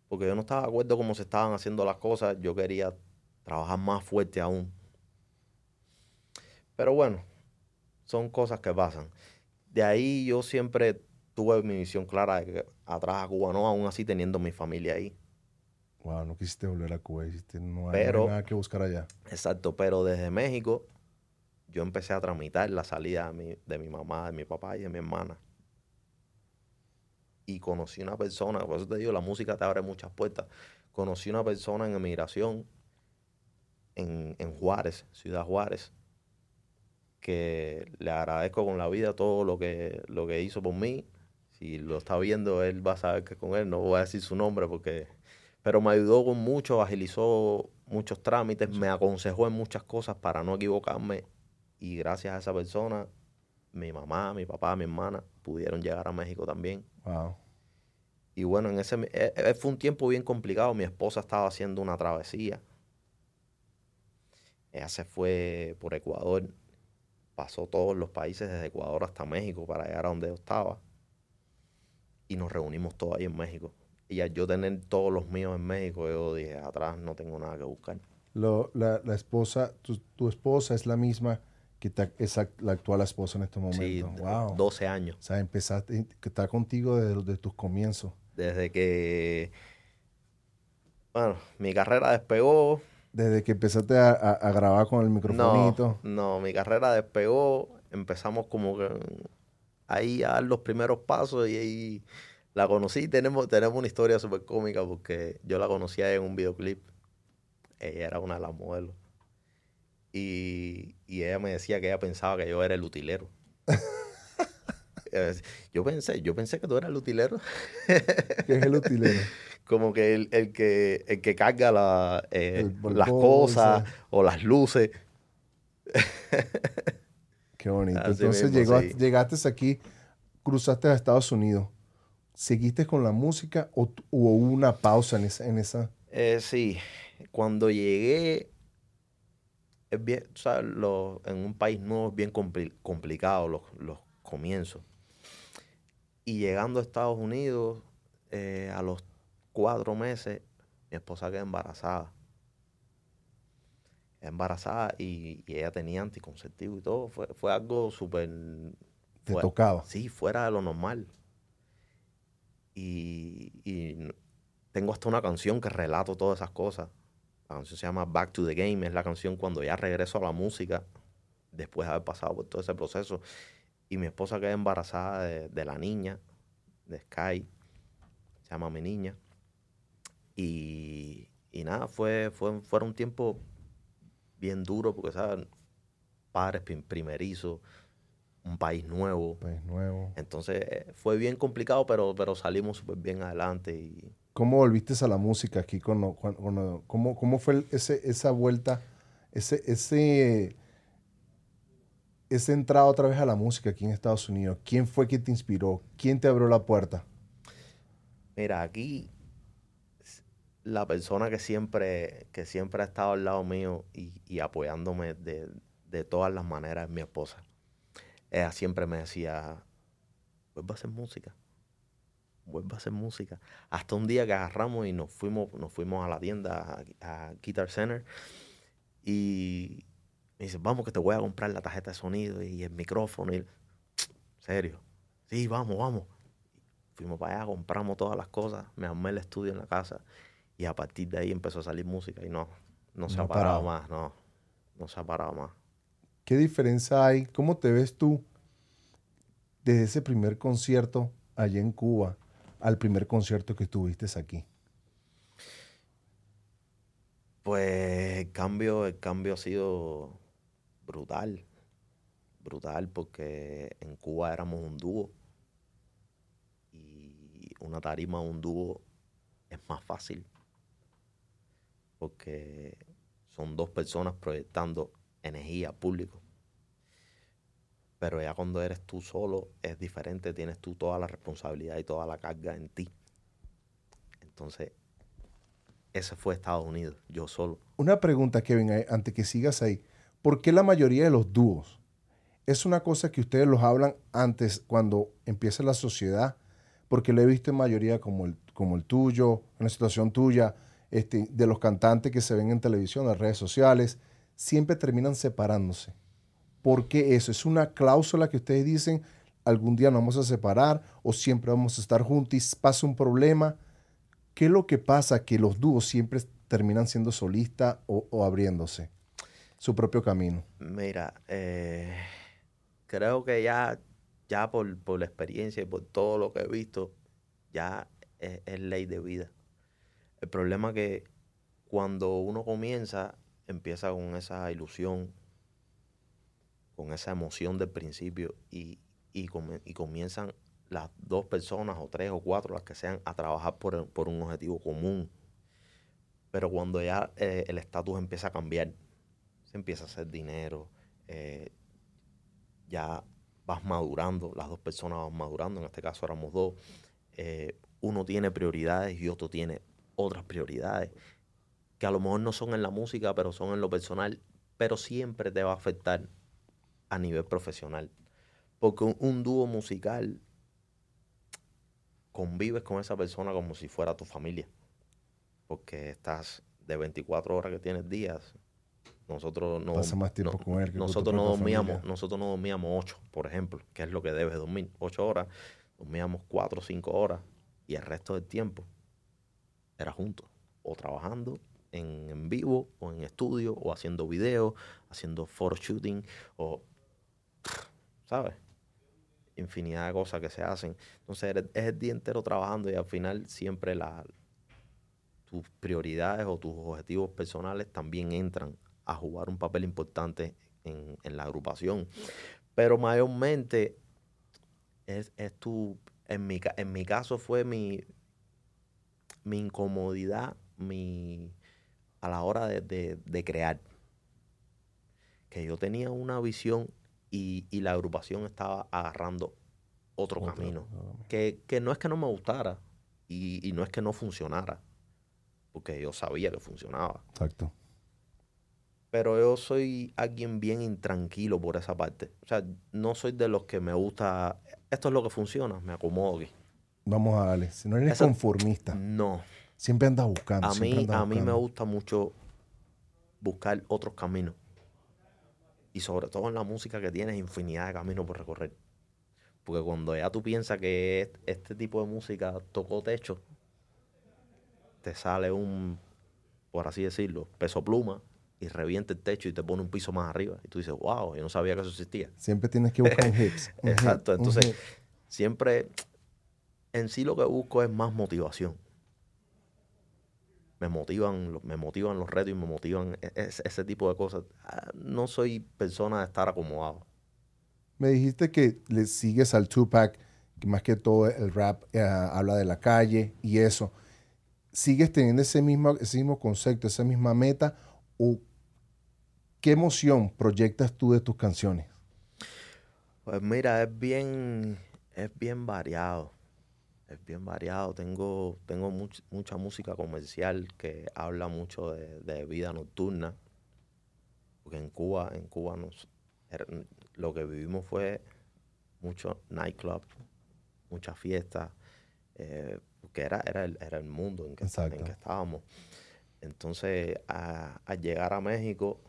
porque yo no estaba de acuerdo cómo se estaban haciendo las cosas, yo quería trabajar más fuerte aún. Pero bueno, son cosas que pasan. De ahí yo siempre tuve mi visión clara de que atrás a Cuba no, aún así teniendo mi familia ahí. Wow, no quisiste volver a Cuba, no hay, nada que buscar allá. Exacto, pero desde México yo empecé a tramitar la salida de mi, de mi mamá, de mi papá y de mi hermana. Y conocí una persona, por eso te digo, la música te abre muchas puertas. Conocí una persona en emigración en, en Juárez, Ciudad Juárez, que le agradezco con la vida todo lo que, lo que hizo por mí. Si lo está viendo, él va a saber que con él no voy a decir su nombre porque... Pero me ayudó con mucho, agilizó muchos trámites, me aconsejó en muchas cosas para no equivocarme y gracias a esa persona, mi mamá, mi papá, mi hermana pudieron llegar a México también. Wow. Y bueno, en ese e, e, fue un tiempo bien complicado. Mi esposa estaba haciendo una travesía. Ella se fue por Ecuador pasó todos los países desde Ecuador hasta México para llegar a donde yo estaba. Y nos reunimos todos ahí en México. Y al yo tener todos los míos en México, yo dije, atrás no tengo nada que buscar. la, esposa, tu, esposa es la misma que es la actual esposa en este momento. Sí, wow. 12 años. O sea, empezaste, que está contigo desde, tus comienzos. Desde que, bueno, mi carrera despegó, desde que empezaste a, grabar con el microfonito. No, no, mi carrera despegó. Empezamos como que ahí a dar los primeros pasos y ahí la conocí. Tenemos, tenemos una historia súper cómica porque yo la conocía en un videoclip ella era una de las modelos. Y, y ella me decía que ella pensaba que yo era el utilero. yo pensé, yo pensé que tú eras el utilero. ¿Qué es el utilero? Como que el, el que el que carga la, eh, las cosas o las luces. Qué bonito. Entonces llegó, llegaste aquí, cruzaste a Estados Unidos. ¿Seguiste con la música o hubo una pausa en esa? En esa? Eh, sí, cuando llegué, es bien, en un país nuevo es bien complicado los, los comienzos. Y llegando a Estados Unidos, eh, a los cuatro meses, mi esposa quedó embarazada. Embarazada y, ella tenía anticonceptivo y todo. Fue, fue algo súper... ¿Te tocaba? Sí, fuera de lo normal. Y, tengo hasta una canción que relato todas esas cosas. La canción se llama Back to the Game. Es la canción cuando ya regreso a la música, después de haber pasado por todo ese proceso. Y mi esposa queda embarazada de, la niña, de Sky, se llama mi niña. Y, nada, fue, fue, fue un tiempo bien duro porque, ¿sabes? Padres primerizos, un país nuevo. País nuevo. Entonces eh, fue bien complicado, pero, pero salimos súper bien adelante. Y... ¿Cómo volviste a la música aquí? Con, ¿cómo, ¿Cómo fue ese, esa vuelta, ese, ese esa entrada otra vez a la música aquí en Estados Unidos? ¿Quién fue que te inspiró? ¿Quién te abrió la puerta? Mira, aquí la persona que siempre, que siempre ha estado al lado mío y, apoyándome de, todas las maneras es mi esposa. Ella siempre me decía, vuelva a hacer música, vuelva a hacer música. Hasta un día que agarramos y nos fuimos, nos fuimos a la tienda, a Guitar Center, y, me dice, vamos que te voy a comprar la tarjeta de sonido y el micrófono. Y... Serio. Sí, vamos, vamos. Fuimos para allá, compramos todas las cosas, me armé el estudio en la casa y a partir de ahí empezó a salir música y no, no se ha parado, más, no, no se ha parado más. ¿Qué diferencia hay? ¿Cómo te ves tú desde ese primer concierto allá en Cuba al primer concierto que tuviste aquí? Pues el cambio, el cambio ha sido brutal, brutal, porque en Cuba éramos un dúo y una tarima, un dúo es más fácil, porque son dos personas proyectando energía público. Pero ya cuando eres tú solo es diferente, tienes tú toda la responsabilidad y toda la carga en ti. Entonces, ese fue Estados Unidos, yo solo. Una pregunta, Kevin, antes que sigas ahí. ¿Por qué la mayoría de los dúos? Es una cosa que ustedes los hablan antes, cuando empieza la sociedad, porque lo he visto en mayoría como el, como el tuyo, una situación tuya, este, de los cantantes que se ven en televisión, en redes sociales, siempre terminan separándose. ¿Por qué eso? ¿Es una cláusula que ustedes dicen algún día nos vamos a separar o siempre vamos a estar juntos pasa un problema? ¿Qué es lo que pasa que los dúos siempre terminan siendo solistas o, abriéndose? su propio camino? Mira, eh, creo que ya, ya por, la experiencia y por todo lo que he visto, ya es, ley de vida. El problema es que cuando uno comienza, empieza con esa ilusión, con esa emoción del principio y, y, comienzan las dos personas o tres o cuatro, las que sean, a trabajar por, un objetivo común. Pero cuando ya eh, el estatus empieza a cambiar, se empieza a hacer dinero, eh, ya vas madurando, las dos personas van madurando, en este caso éramos dos, eh, uno tiene prioridades y otro tiene otras prioridades, que a lo mejor no son en la música, pero son en lo personal, pero siempre te va a afectar a nivel profesional. Porque un dúo musical convives con esa persona como si fuera tu familia. Porque estás de 24 horas que tienes días, nosotros no, nosotros no dormíamos, nosotros no dormíamos ocho, por ejemplo, que es lo que debes dormir, ocho horas, dormíamos cuatro o cinco horas y el resto del tiempo era juntos, o trabajando en, en vivo, o en estudio, o haciendo videos, haciendo photoshooting, o ¿sabes? Infinidad de cosas que se hacen. Entonces es el día entero trabajando y al final siempre la, tus prioridades o tus objetivos personales también entran a jugar un papel importante en, la agrupación. Pero mayormente es, tu, en mi, en mi caso fue mi, mi incomodidad mi, a la hora de, crear. Que yo tenía una visión y, la agrupación estaba agarrando otro, camino. Que, no es que no me gustara y, y no es que no funcionara, porque yo sabía que funcionaba. Exacto pero yo soy alguien bien intranquilo por esa parte. O sea, no soy de los que me gusta, esto es lo que funciona, me acomodo aquí. Vamos a darle, si no eres conformista. No. Siempre andas buscando. A mí, a mí me gusta mucho buscar otros caminos. Y sobre todo en la música que tienes infinidad de caminos por recorrer. Porque cuando ya tú piensas que este tipo de música tocó techo, te sale un, por así decirlo, peso pluma y revienta el techo y te pone un piso más arriba. Y tú dices, wow, yo no sabía que eso existía. Siempre tienes que buscar hits. Exacto. Entonces, siempre, en sí lo que busco es más motivación. Me motivan, me motivan los retos y me motivan e, e, ese, tipo de cosas. Ah, no soy persona de estar acomodado. Me dijiste que le sigues al Tupac, que más que todo el rap eh, habla de la calle y eso. ¿Sigues teniendo ese mismo, ese mismo concepto, esa misma meta? ¿O ¿Qué emoción proyectas tú de tus canciones? Pues mira, es bien, es bien variado. Es bien variado. Tengo, tengo mucha música comercial que habla mucho de, vida nocturna. Porque en Cuba, en Cuba nos, er, lo que vivimos fue mucho nightclub, mucha fiesta, eh, porque era, era, el, era el mundo en que, en que estábamos. Entonces, al llegar a México,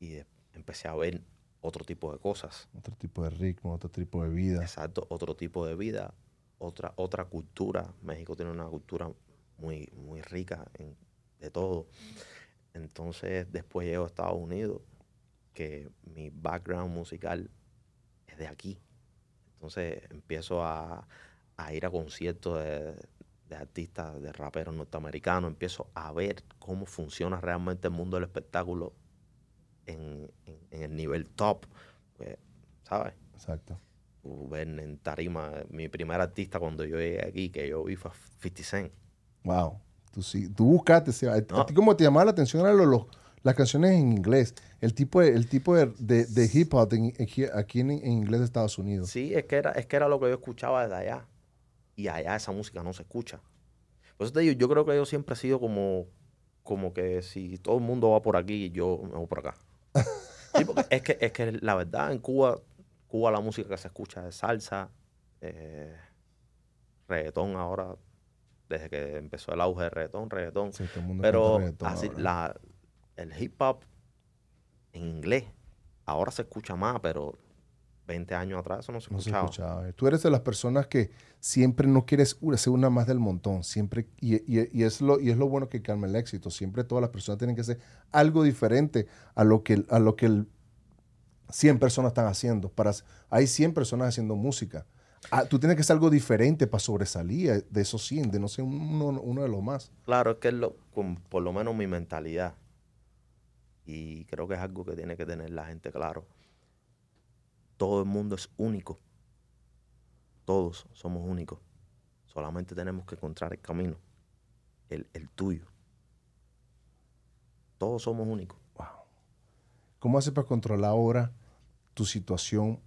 y empecé a ver otro tipo de cosas. Otro tipo de ritmo, otro tipo de vida. Exacto, otro tipo de vida, otra, otra cultura. México tiene una cultura muy, muy rica en, de todo. Entonces, después llego a Estados Unidos, que mi background musical es de aquí. Entonces, empiezo a, a ir a conciertos de, de artistas, de raperos norteamericanos, empiezo a ver cómo funciona realmente el mundo del espectáculo en, el nivel top, pues, ¿sabes? Exacto. Ven en tarima, mi primer artista cuando yo llegué aquí, que yo vi fue 50 Cent. Wow. Tú, sí, tú buscaste, ¿a, ti cómo te llamaba la atención eran los, las canciones en inglés? El tipo de, el tipo de, hip hop aquí en, inglés de Estados Unidos. Sí, es que, era, es que era lo que yo escuchaba desde allá. Y allá esa música no se escucha. Por eso te digo, yo creo que yo siempre he sido como, como que si todo el mundo va por aquí, yo me voy por acá es que, es que la verdad, en Cuba, Cuba la música que se escucha es salsa, eh, reggaetón ahora, desde que empezó el auge de reggaetón, reggaetón. Pero así, la, el hip hop en inglés ahora se escucha más, pero 20 años atrás eso no se escuchaba. Tú eres de las personas que siempre no quieres ser una más del montón. Siempre, y, es lo, y es lo bueno que calma el éxito. Siempre todas las personas tienen que hacer algo diferente a lo que, a lo que el 100 personas están haciendo. Para, hay 100 personas haciendo música. Ah, tú tienes que hacer algo diferente para sobresalir de esos 100, de no ser uno, de los más. Claro, es que es lo, por lo menos mi mentalidad. Y creo que es algo que tiene que tener la gente claro todo el mundo es único. Todos somos únicos. Solamente tenemos que encontrar el camino, el, tuyo. Todos somos únicos. Wow. ¿Cómo haces para controlar ahora tu situación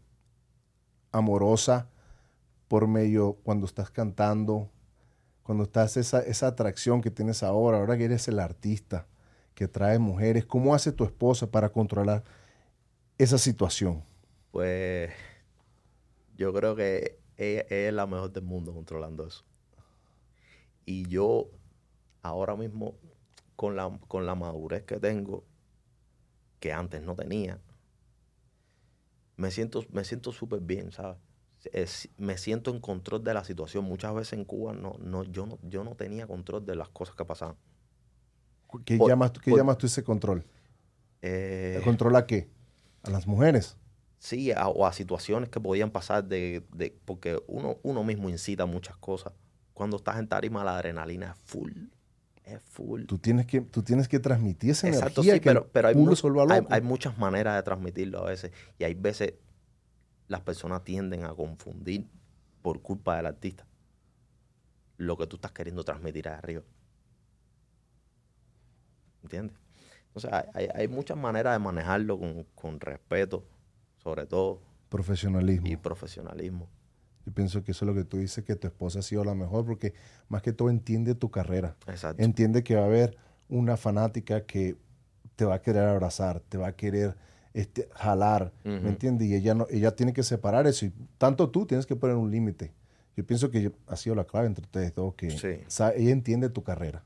amorosa por medio cuando estás cantando, cuando estás esa, esa atracción que tienes ahora, ahora que eres el artista que trae mujeres? ¿Cómo hace tu esposa para controlar esa situación? Pues yo creo que ella, es la mejor del mundo controlando eso. Y yo ahora mismo, con la, con la madurez que tengo, que antes no tenía, me siento me siento súper bien, ¿sabes? me siento en control de la situación. Muchas veces en Cuba no, no, yo, no, yo no tenía control de las cosas que pasaban. ¿Qué, llamas, ¿qué llamas tú ese control? Eh, ¿El control a qué? ¿A las mujeres? Sí, o a situaciones que podían pasar de, porque uno, uno mismo incita muchas cosas. Cuando estás en tarima la adrenalina es full. Es full. Tú tienes que, tú tienes que transmitir esa Exacto, energía sí, que pero, pero hay, mu- hay- muchas maneras de transmitirlo a veces. Y hay veces las personas tienden a confundir por culpa del artista lo que tú estás queriendo transmitir ahí arriba. ¿Entiendes? Entonces hay, hay- hay muchas maneras de manejarlo con, con respeto, sobre todo, Profesionalismo. y profesionalismo. Yo pienso que eso es lo que tú dices, que tu esposa ha sido la mejor, porque más que todo entiende tu carrera. Exacto. Entiende que va a haber una fanática que te va a querer abrazar, te va a querer este, jalar. ¿me entiendes? Y ella, no, ella tiene que separar eso. Y tanto tú tienes que poner un límite. Yo pienso que ha sido la clave entre ustedes dos, que Sí. ella entiende tu carrera.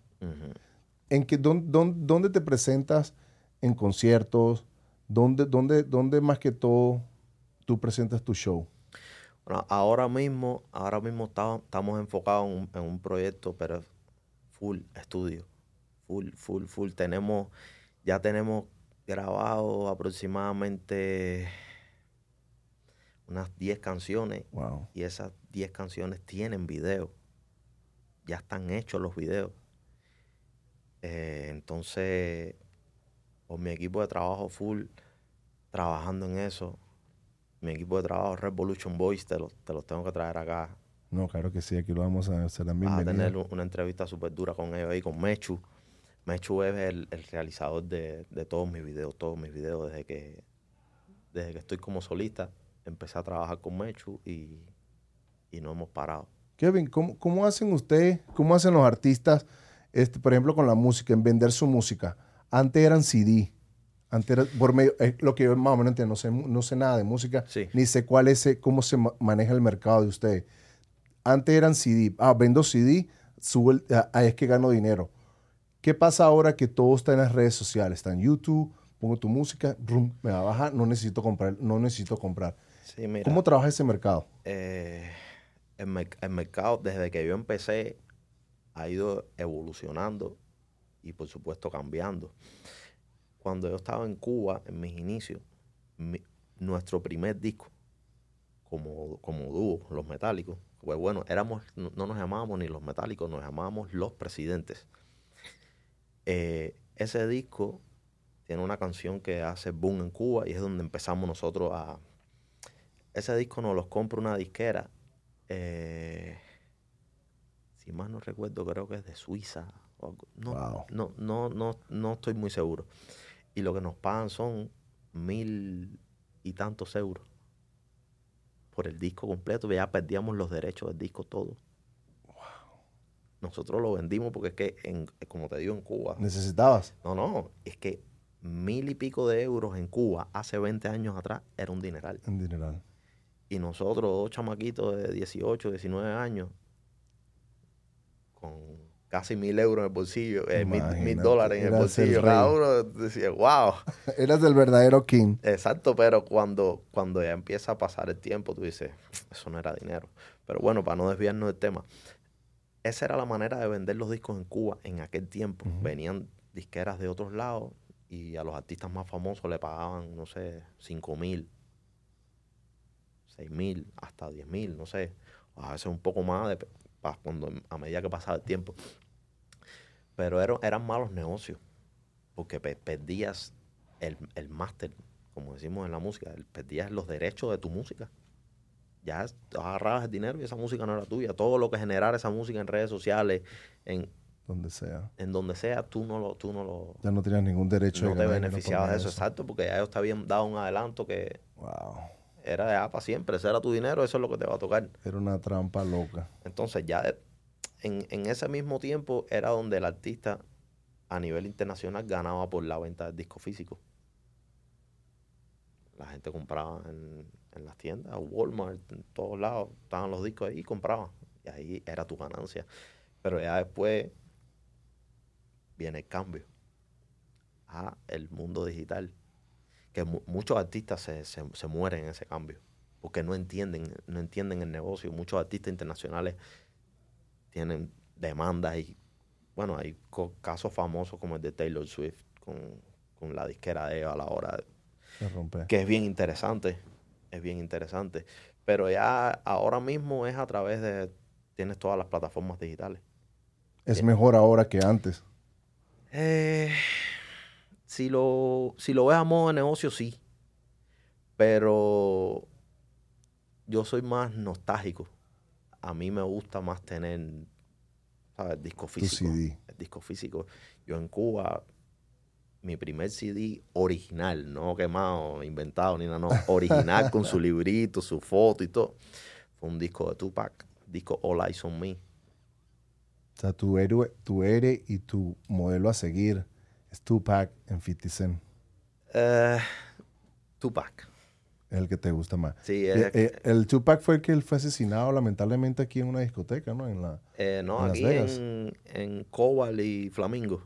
¿En dónde- dónde te presentas en conciertos? ¿Dónde, dónde, ¿Dónde más que todo tú presentas tu show? Bueno, ahora mismo, ahora mismo estamos, estamos enfocados en un, en un proyecto, pero full estudio. Full, full, full. Tenemos, ya tenemos grabado aproximadamente unas 10 canciones Wow. y esas 10 canciones tienen video. Ya están hechos los videos. Eh, entonces, con mi equipo de trabajo full, trabajando en eso. Mi equipo de trabajo, Revolution Boys, te los, te los tengo que traer acá. No, claro que sí, aquí lo vamos a hacer Vas a tener un- una entrevista súper dura con ellos ahí, con Mechu. Mechu es el, el realizador de, de todos mis videos, todos mis videos desde que, desde que estoy como solista. Empecé a trabajar con Mechu y, y no hemos parado. Kevin, ¿cómo, cómo hacen ustedes, cómo hacen los artistas, este, por ejemplo, con la música, en vender su música? Antes eran CD, antes era por medio, es lo que yo más o menos entiendo, no sé, no sé nada de música, Sí. ni sé cuál es, eh, cómo se ma- maneja el mercado de ustedes. Antes eran CD, ah, vendo CD, subo el- ah, ahí es que gano dinero. ¿Qué pasa ahora que todo está en las redes sociales? Está en YouTube, pongo tu música, rum, me va a bajar, no necesito comprar, no necesito comprar. Sí, mira. ¿Cómo trabaja ese mercado? eh, el, merc- el mercado, desde que yo empecé, ha ido evolucionando y por supuesto cambiando. Cuando yo estaba en Cuba, en mis inicios, mi- nuestro primer disco como, como dúo, Los Metálicos, pues bueno, éramos, no, no nos llamábamos ni Los Metálicos, nos llamábamos Los Presidentes. Eh, ese disco tiene una canción que hace boom en Cuba y es donde empezamos nosotros a, ese disco nos los compra una disquera. eh, si más no recuerdo, creo que es de Suiza. No, Wow. no, no, no, no estoy muy seguro. Y lo que nos pagan son mil y tantos euros por el disco completo. Ya perdíamos los derechos del disco todo. Nosotros lo vendimos porque es que, en, como te digo, en Cuba. ¿Necesitabas? No, no, es que mil y pico de euros en Cuba hace 20 años atrás era un dineral. En dineral. Y nosotros, dos chamaquitos de 18, 19 años, con casi mil euros en el bolsillo, eh, mil, dólares en el bolsillo, cada uno decía, wow. Eras el verdadero king. Exacto, pero cuando, cuando ya empieza a pasar el tiempo, tú dices, eso no era dinero. Pero bueno, para no desviarnos del tema, esa era la manera de vender los discos en Cuba en aquel tiempo. Venían disqueras de otros lados y a los artistas más famosos le pagaban, no sé, 5 mil, 6 mil, hasta 10 mil, no sé. A veces un poco más de, cuando, a medida que pasaba el tiempo. Pero eran, eran malos negocios, porque pe- perdías el, el máster, como decimos en la música, el- perdías los derechos de tu música. Ya agarrabas el dinero y esa música no era tuya. Todo lo que generara esa música en redes sociales, en, Donde sea. en donde sea, tú no lo, tú no lo Ya no tenías ningún derecho no de te beneficiabas de eso, exacto, porque ya ellos te habían dado un adelanto que Wow. era de para siempre, ese era tu dinero, eso es lo que te va a tocar. Era una trampa loca. Entonces ya de- en, en ese mismo tiempo era donde el artista a nivel internacional ganaba por la venta del disco físico. La gente compraba en, en las tiendas, Walmart, en todos lados, estaban los discos ahí y compraban. Y ahí era tu ganancia. Pero ya después viene el cambio a el mundo digital. Que mu- muchos artistas se, se- se mueren en ese cambio. Porque no entienden, no entienden el negocio. Muchos artistas internacionales tienen demandas y bueno, hay casos famosos como el de Taylor Swift con, con la disquera de a la hora, Se rompe. que es bien interesante, es bien interesante. Pero ya ahora mismo es a través de, tienes todas las plataformas digitales. ¿Es mejor ahora que antes? Eh, si, lo, si lo ves a modo de negocio, sí. Pero yo soy más nostálgico. A mí me gusta más tener, ¿sabes? Disco físico. CD. El disco físico. Yo en Cuba, mi primer CD original, no quemado, inventado ni nada, no. Original con su librito, su foto y todo. Fue un disco de Tupac, disco All Eyes on Me. O sea, tu héroe, tu héroe y tu modelo a seguir es Tupac en 50 Cent. Eh, Tupac. El que te gusta más. Sí, Eh, es- eh, el Tupac fue el que él fue asesinado lamentablemente aquí en una discoteca, ¿no? En la, Eh, no, en Las aquí Vegas. en, en Cobal y Flamingo.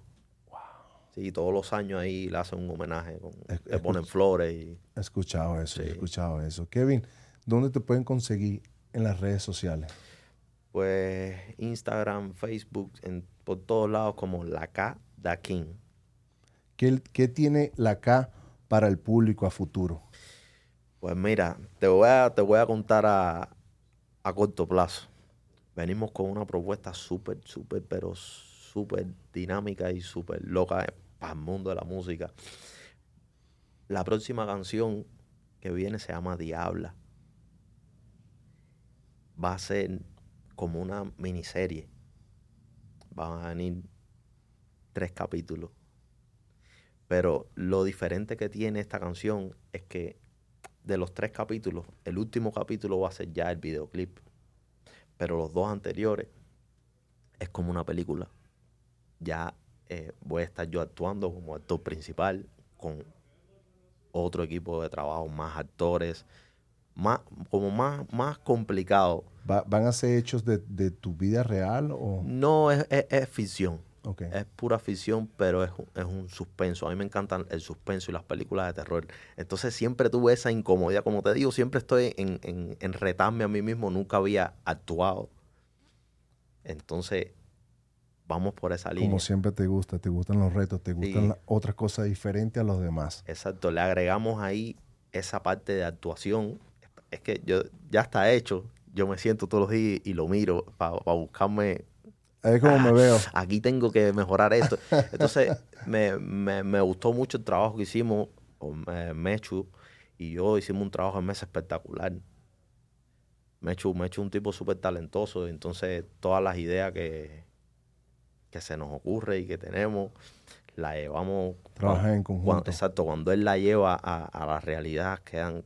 Sí, todos los años ahí le hacen un homenaje. Con, Es- le ponen flores y he escuchado eso, he escuchado eso. Kevin, ¿dónde te pueden conseguir en las redes sociales? pues Instagram, Facebook, en, por todos lados como la K da King. ¿Qué, qué tiene la K para el público a futuro? Pues mira, te voy a, te voy a contar a, a corto plazo. Venimos con una propuesta súper, súper, pero súper dinámica y súper loca para el mundo de la música. La próxima canción que viene se llama Diabla. Va a ser como una miniserie. Van a venir tres capítulos. Pero lo diferente que tiene esta canción es que de los tres capítulos, el último capítulo va a ser ya el videoclip. Pero los dos anteriores es como una película. Ya eh, voy a estar yo actuando como actor principal con otro equipo de trabajo, más actores, más, como más, más complicado. Va- ¿Van a ser hechos de, de tu vida real o...? No es, es- es ficción. Ok. Es pura ficción, pero es, es un suspenso. A mí me encantan el suspenso y las películas de terror. Entonces siempre tuve esa incomodidad. Como te digo, siempre estoy en, en, en retarme a mí mismo. Nunca había actuado. Entonces, vamos por esa línea. Como siempre te gusta, te gustan los retos, te gustan Sí. otras cosas diferentes a los demás. Exacto. Le agregamos ahí esa parte de actuación. Es que yo ya está hecho. Yo me siento todos los días y lo miro para buscarme Ahí es como Ah, me veo. aquí tengo que mejorar esto. Entonces, me, me- me gustó mucho el trabajo que hicimos con eh, Mechu y yo hicimos un trabajo en mesa espectacular. Mechu, Mechu es un tipo súper talentoso, entonces todas las ideas que, que se nos ocurre y que tenemos, la llevamos... Trabajan en conjunto. exacto, cuando él la lleva a, a la realidad quedan,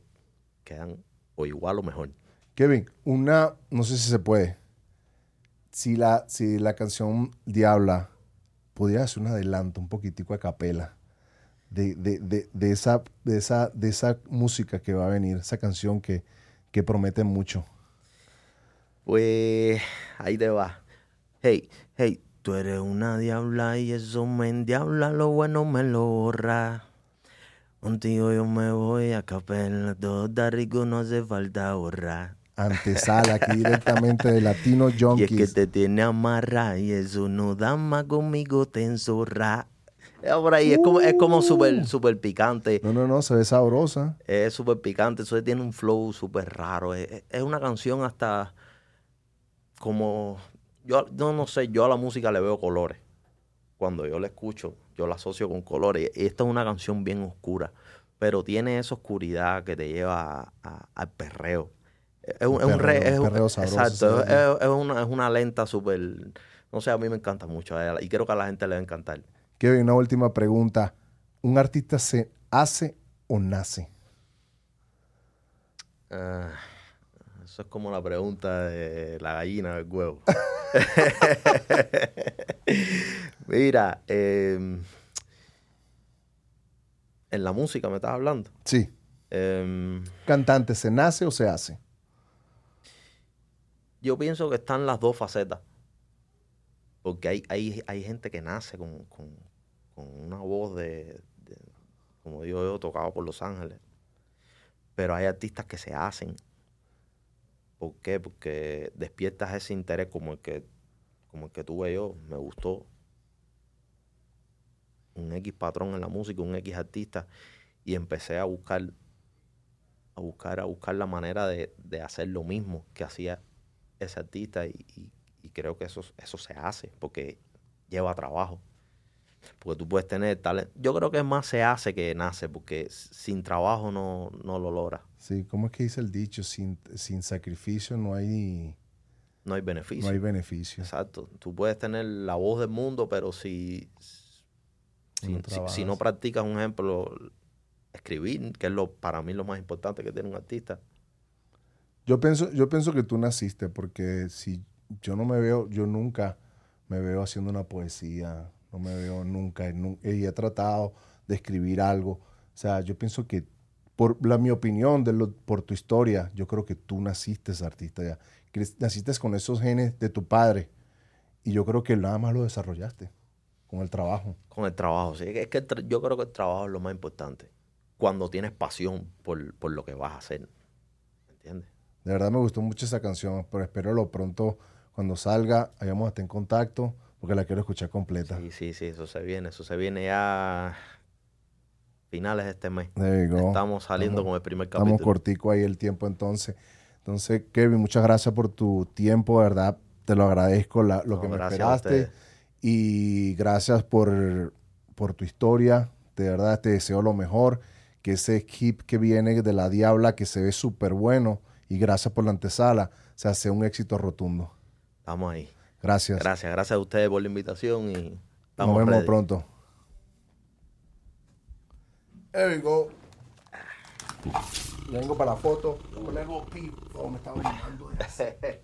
quedan o igual o mejor. Kevin, una, no sé si se puede. Si la, si la canción Diabla pudiera hacer un adelanto, un poquitico a capela, de, de, de, de esa, de, esa, de esa música que va a venir, esa canción que, que promete mucho. Pues ahí te va. Hey, hey, tú eres una diabla y eso me endiabla, lo bueno me lo borra. Contigo yo me voy a capela, todo está rico, no hace falta ahorrar. Antesala aquí directamente de Latino Y es que Junkies. te tiene amarra y eso no da más conmigo, te enzorra. Por ahí, es como, es como súper, súper picante. No, no, no, se ve sabrosa. Es súper picante, eso tiene un flow súper raro. Es, es una canción hasta como... Yo yo no sé, yo a la música le veo colores. Cuando yo la escucho, yo la asocio con colores. Y esta es una canción bien oscura, pero tiene esa oscuridad que te lleva a- a- al perreo. Es un, un re- perreo, es un un- perreo sabroso, Exacto, es, es una, es una lenta súper... No sé, a mí me encanta mucho y creo que a la gente le va a encantar. Kevin, una última pregunta. ¿Un artista se hace o nace? Ah, eso es como la pregunta de la gallina del huevo. Mira, em, en la música me estás hablando. Sí. Em, ¿Cantante se nace o se hace? Yo pienso que están las dos facetas. Porque hay, hay, hay gente que nace con, con- una voz de, de- como digo yo, tocado por Los Ángeles. Pero hay artistas que se hacen. ¿Por qué? Porque despiertas ese interés como el que, como el que tuve yo. Me gustó un X patrón en la música, un X artista. Y empecé a buscar, a buscar, a buscar la manera de, de hacer lo mismo que hacía ese artista y, y- y creo que eso, eso se hace porque lleva trabajo. Porque tú puedes tener talento. Yo creo que más se hace que nace, porque sin trabajo no, no lo logra. Sí, ¿cómo es que dice el dicho? Sin, sin sacrificio no hay, No hay beneficio. no hay beneficio. Exacto. Tú puedes tener la voz del mundo, pero si, si, No si- si no practicas, un ejemplo, escribir, que es lo para mí lo más importante que tiene un artista. Yo pienso, yo pienso que tú naciste porque si yo no me veo, yo nunca me veo haciendo una poesía, no me veo nunca, y he tratado de escribir algo. O sea, yo pienso que por la, mi opinión, de lo- por tu historia, yo creo que tú naciste artista ya. Naciste con esos genes de tu padre y yo creo que nada más lo desarrollaste con el trabajo. Con el trabajo, sí. Es que yo creo que el trabajo es lo más importante. Cuando tienes pasión por, por lo que vas a hacer. ¿Me entiendes? De verdad me gustó mucho esa canción, pero espero lo pronto cuando salga, hayamos estar en contacto porque la quiero escuchar completa. Sí, sí, sí, eso se viene. Eso se viene ya finales de este mes. Estamos saliendo Estamos- con el primer Estamos capítulo. cortico ahí el tiempo entonces. Entonces, Kevin, muchas gracias por tu tiempo, de verdad. Te lo agradezco la- lo No, que me esperaste. Y gracias por, por tu historia. De verdad, te deseo lo mejor. Que ese hip que viene de la Diabla, que se ve súper bueno. Y gracias por la antesala. Sea, sea un éxito rotundo. Estamos ahí. Gracias. Gracias, gracias a ustedes por la invitación y Nos estamos vemos ready. pronto. There we go. Vengo para la foto. Voy a poner algo pi- Oh, me estaba llamando.